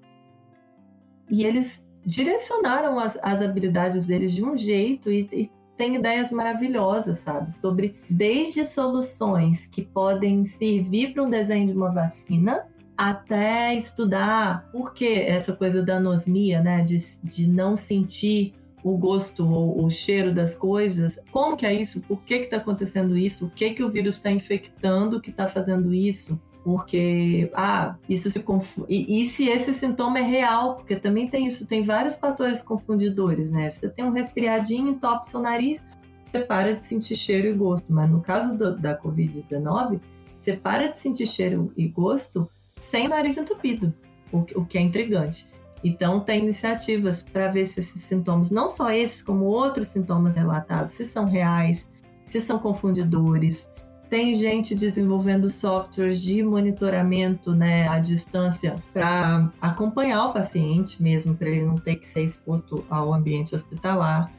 e eles direcionaram as, as habilidades deles de um jeito e, e tem ideias maravilhosas, sabe? Sobre desde soluções que podem servir para um desenho de uma vacina até estudar por que essa coisa da anosmia, né? De, de não sentir o gosto ou o cheiro das coisas. Como que é isso? Por que está acontecendo isso? O que que o vírus está infectando que está fazendo isso? Porque, ah, isso se confunde. E, se esse sintoma é real? Porque também tem isso, tem vários fatores confundidores, né? Você tem um resfriadinho, entope seu nariz, você para de sentir cheiro e gosto. Mas no caso do, da Covid-19, você para de sentir cheiro e gosto sem nariz entupido, o, o que é intrigante. Então, tem iniciativas para ver se esses sintomas, não só esses, como outros sintomas relatados, se são reais, se são confundidores. Tem gente desenvolvendo softwares de monitoramento né, à distância para acompanhar o paciente mesmo, para ele não ter que ser exposto ao ambiente hospitalar.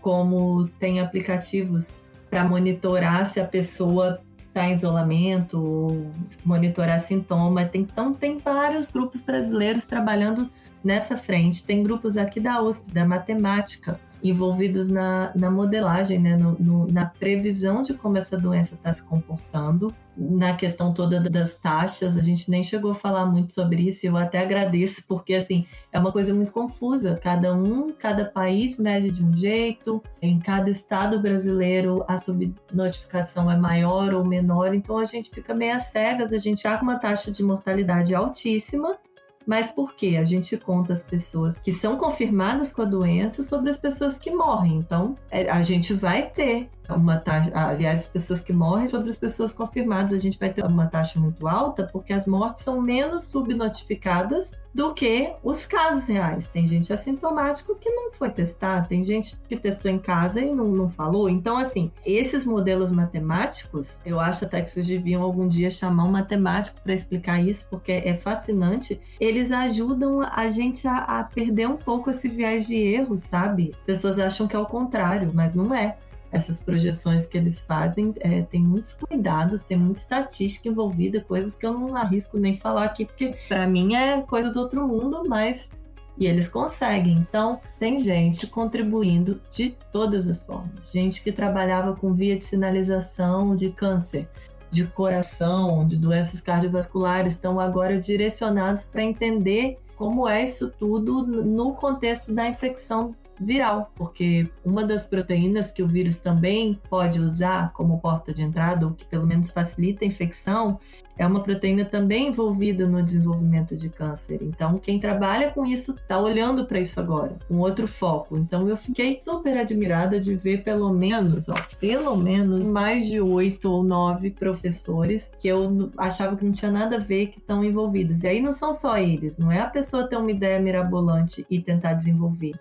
Como tem aplicativos para monitorar se a pessoa está em isolamento, monitorar sintoma. Tem, então, tem vários grupos brasileiros trabalhando nessa frente. Tem grupos aqui da USP, da matemática, envolvidos na, na modelagem, né, no, no, na previsão de como essa doença está se comportando, na questão toda das taxas, a gente nem chegou a falar muito sobre isso, eu até agradeço, porque assim, é uma coisa muito confusa, cada um, cada país mede de um jeito, em cada estado brasileiro a subnotificação é maior ou menor, então a gente fica meio cegas, a gente está com uma taxa de mortalidade altíssima, mas por quê? A gente conta as pessoas que são confirmadas com a doença sobre as pessoas que morrem. Então, é, a gente vai ter uma taxa, aliás, as pessoas que morrem sobre as pessoas confirmadas, a gente vai ter uma taxa muito alta porque as mortes são menos subnotificadas do que os casos reais. Tem gente assintomático que não foi testar, tem gente que testou em casa e não, não falou. Então, assim, esses modelos matemáticos, eu acho até que vocês deviam algum dia chamar um matemático para explicar isso, porque é fascinante. Eles ajudam a gente a, a perder um pouco esse viés de erro, sabe? Pessoas acham que é o contrário, mas não é essas projeções que eles fazem é, tem muitos cuidados, tem muita estatística envolvida, coisas que eu não arrisco nem falar aqui, porque para mim é coisa do outro mundo, mas e eles conseguem. Então, tem gente contribuindo de todas as formas. Gente que trabalhava com via de sinalização de câncer, de coração, de doenças cardiovasculares, estão agora direcionados para entender como é isso tudo no contexto da infecção viral, porque uma das proteínas que o vírus também pode usar como porta de entrada, ou que pelo menos facilita a infecção, é uma proteína também envolvida no desenvolvimento de câncer. Então, quem trabalha com isso está olhando para isso agora, com outro foco. Então, eu fiquei super admirada de ver pelo menos, ó, pelo menos mais de oito ou nove professores que eu achava que não tinha nada a ver que estão envolvidos. E aí não são só eles, não é a pessoa ter uma ideia mirabolante e tentar desenvolver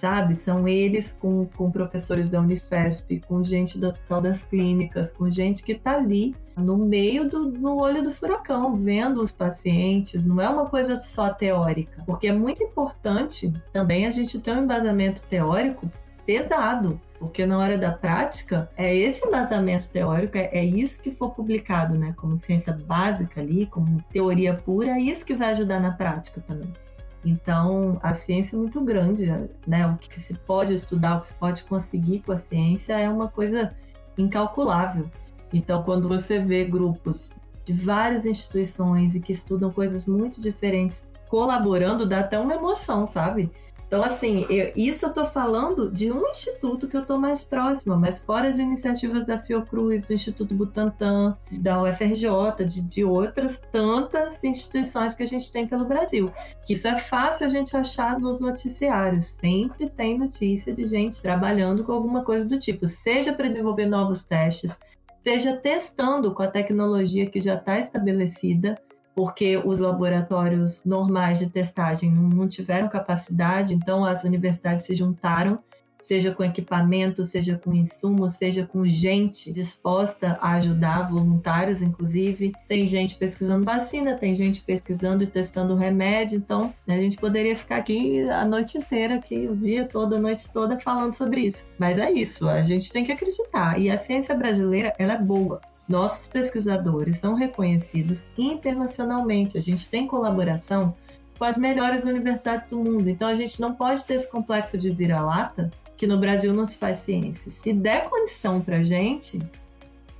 sabe? São eles com, com professores da Unifesp, com gente do Hospital das Clínicas, com gente que está ali no meio do no olho do furacão, vendo os pacientes. Não é uma coisa só teórica, porque é muito importante também a gente ter um embasamento teórico pesado, porque na hora da prática é esse embasamento teórico, é, é, isso que for publicado, né, como ciência básica ali, como teoria pura, é isso que vai ajudar na prática também. Então, a ciência é muito grande, né? O que se pode estudar, o que se pode conseguir com a ciência é uma coisa incalculável. Então, quando você vê grupos de várias instituições e que estudam coisas muito diferentes colaborando, dá até uma emoção, sabe? Então, assim, eu, isso eu estou falando de um instituto que eu estou mais próxima, mas fora as iniciativas da Fiocruz, do Instituto Butantan, da UFRJ, de, de outras tantas instituições que a gente tem pelo Brasil. Que isso é fácil a gente achar nos noticiários. Sempre tem notícia de gente trabalhando com alguma coisa do tipo, seja para desenvolver novos testes, seja testando com a tecnologia que já está estabelecida porque os laboratórios normais de testagem não tiveram capacidade, então as universidades se juntaram, seja com equipamento, seja com insumos, seja com gente disposta a ajudar, voluntários inclusive. Tem gente pesquisando vacina, tem gente pesquisando e testando remédio, então né, a gente poderia ficar aqui a noite inteira, aqui, o dia todo, a noite toda falando sobre isso. Mas é isso, a gente tem que acreditar. E a ciência brasileira, ela é boa. Nossos pesquisadores são reconhecidos internacionalmente. A gente tem colaboração com as melhores universidades do mundo. Então a gente não pode ter esse complexo de vira-lata que no Brasil não se faz ciência. Se der condição para gente,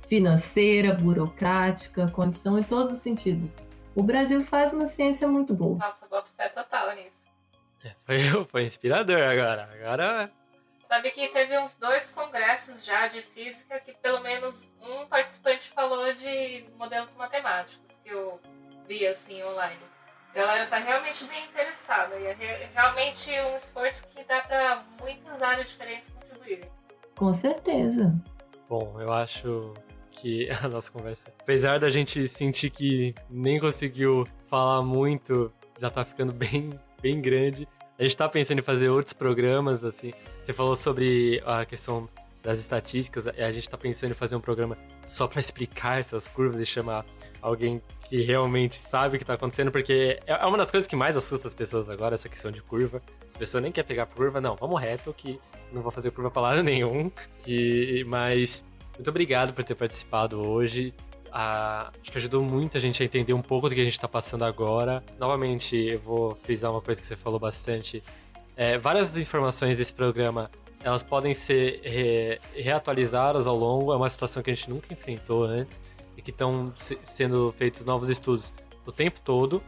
financeira, burocrática, condição em todos os sentidos, o Brasil faz uma ciência muito boa. Nossa, boto fé total nisso. É, foi, foi inspirador agora. Agora Sabe que teve uns dois congressos já de física que pelo menos um participante falou de modelos matemáticos que eu vi assim online. A galera tá realmente bem interessada e é realmente um esforço que dá para muitas áreas diferentes contribuírem. Com certeza. Bom, eu acho que a nossa conversa, apesar da gente sentir que nem conseguiu falar muito, já tá ficando bem, bem grande. A gente tá pensando em fazer outros programas, assim. Você falou sobre a questão das estatísticas, a gente tá pensando em fazer um programa só para explicar essas curvas e chamar alguém que realmente sabe o que tá acontecendo, porque é uma das coisas que mais assusta as pessoas agora, essa questão de curva. As pessoas nem querem pegar curva, não, vamos reto que não vou fazer curva pra lado nenhum. E, mas muito obrigado por ter participado hoje a, acho que ajudou muito a gente a entender um pouco do que a gente está passando agora. Novamente, eu vou frisar uma coisa que você falou bastante. É, várias informações desse programa elas podem ser re, reatualizadas ao longo. É uma situação que a gente nunca enfrentou antes e que estão se, sendo feitos novos estudos o tempo todo.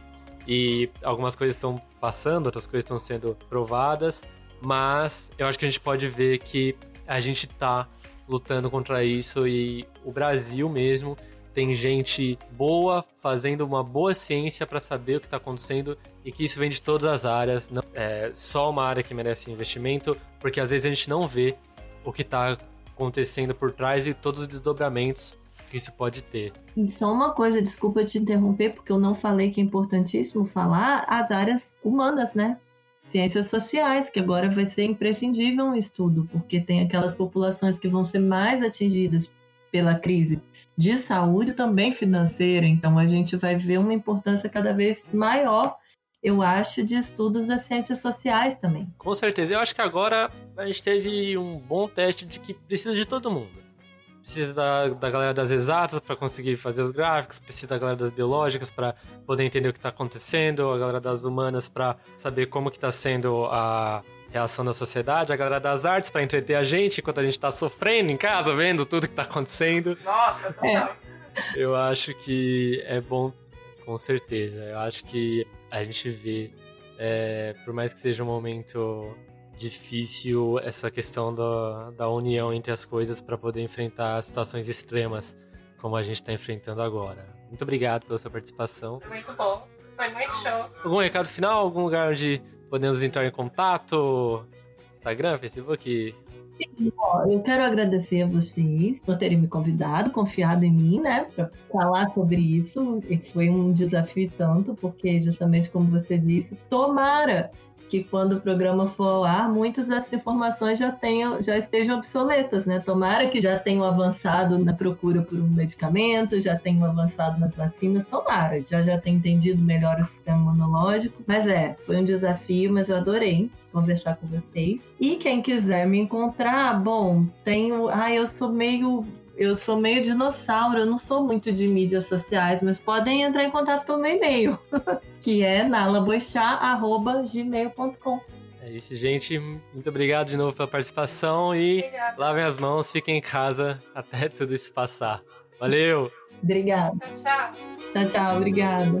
E algumas coisas estão passando, outras coisas estão sendo provadas. Mas eu acho que a gente pode ver que a gente está lutando contra isso e o Brasil mesmo tem gente boa fazendo uma boa ciência para saber o que está acontecendo e que isso vem de todas as áreas, não é só uma área que merece investimento, porque às vezes a gente não vê o que está acontecendo por trás e todos os desdobramentos que isso pode ter. E só uma coisa, desculpa te interromper, porque eu não falei que é importantíssimo falar as áreas humanas, né? Ciências sociais, que agora vai ser imprescindível um estudo, porque tem aquelas populações que vão ser mais atingidas pela crise de saúde também financeira. Então a gente vai ver uma importância cada vez maior, eu acho, de estudos das ciências sociais também. Com certeza. Eu acho que agora a gente teve um bom teste de que precisa de todo mundo. Precisa da, da galera das exatas para conseguir fazer os gráficos, precisa da galera das biológicas para poder entender o que está acontecendo, a galera das humanas para saber como que está sendo a reação da sociedade, a galera das artes para entreter a gente enquanto a gente tá sofrendo em casa, vendo tudo que tá acontecendo. Nossa, total. É. Eu acho que é bom, com certeza. Eu acho que a gente vê, é, por mais que seja um momento difícil, essa questão da, da união entre as coisas para poder enfrentar situações extremas como a gente está enfrentando agora. Muito obrigado pela sua participação. Muito bom. Foi muito show. Algum recado final? Algum lugar onde podemos entrar em contato? Instagram, Facebook? Sim, ó, eu quero agradecer a vocês por terem me convidado, confiado em mim, né, para falar sobre isso. E foi um desafio tanto, porque justamente como você disse, tomara que quando o programa for ao ar, muitas dessas informações já, tenham, já estejam obsoletas, né? Tomara que já tenham avançado na procura por um medicamento, já tenham avançado nas vacinas, tomara, já já tenham entendido melhor o sistema imunológico. Mas é, foi um desafio, mas eu adorei conversar com vocês. E quem quiser me encontrar, bom, tenho. Ah, eu sou meio eu sou meio dinossauro, eu não sou muito de mídias sociais, mas podem entrar em contato pelo meu e-mail, que é nalaboixá.gmail.com. É isso, gente. Muito obrigado de novo pela participação e Obrigada. lavem as mãos, fiquem em casa até tudo isso passar. Valeu! Obrigada. Tchau, tchau. Tchau, tchau. Obrigada.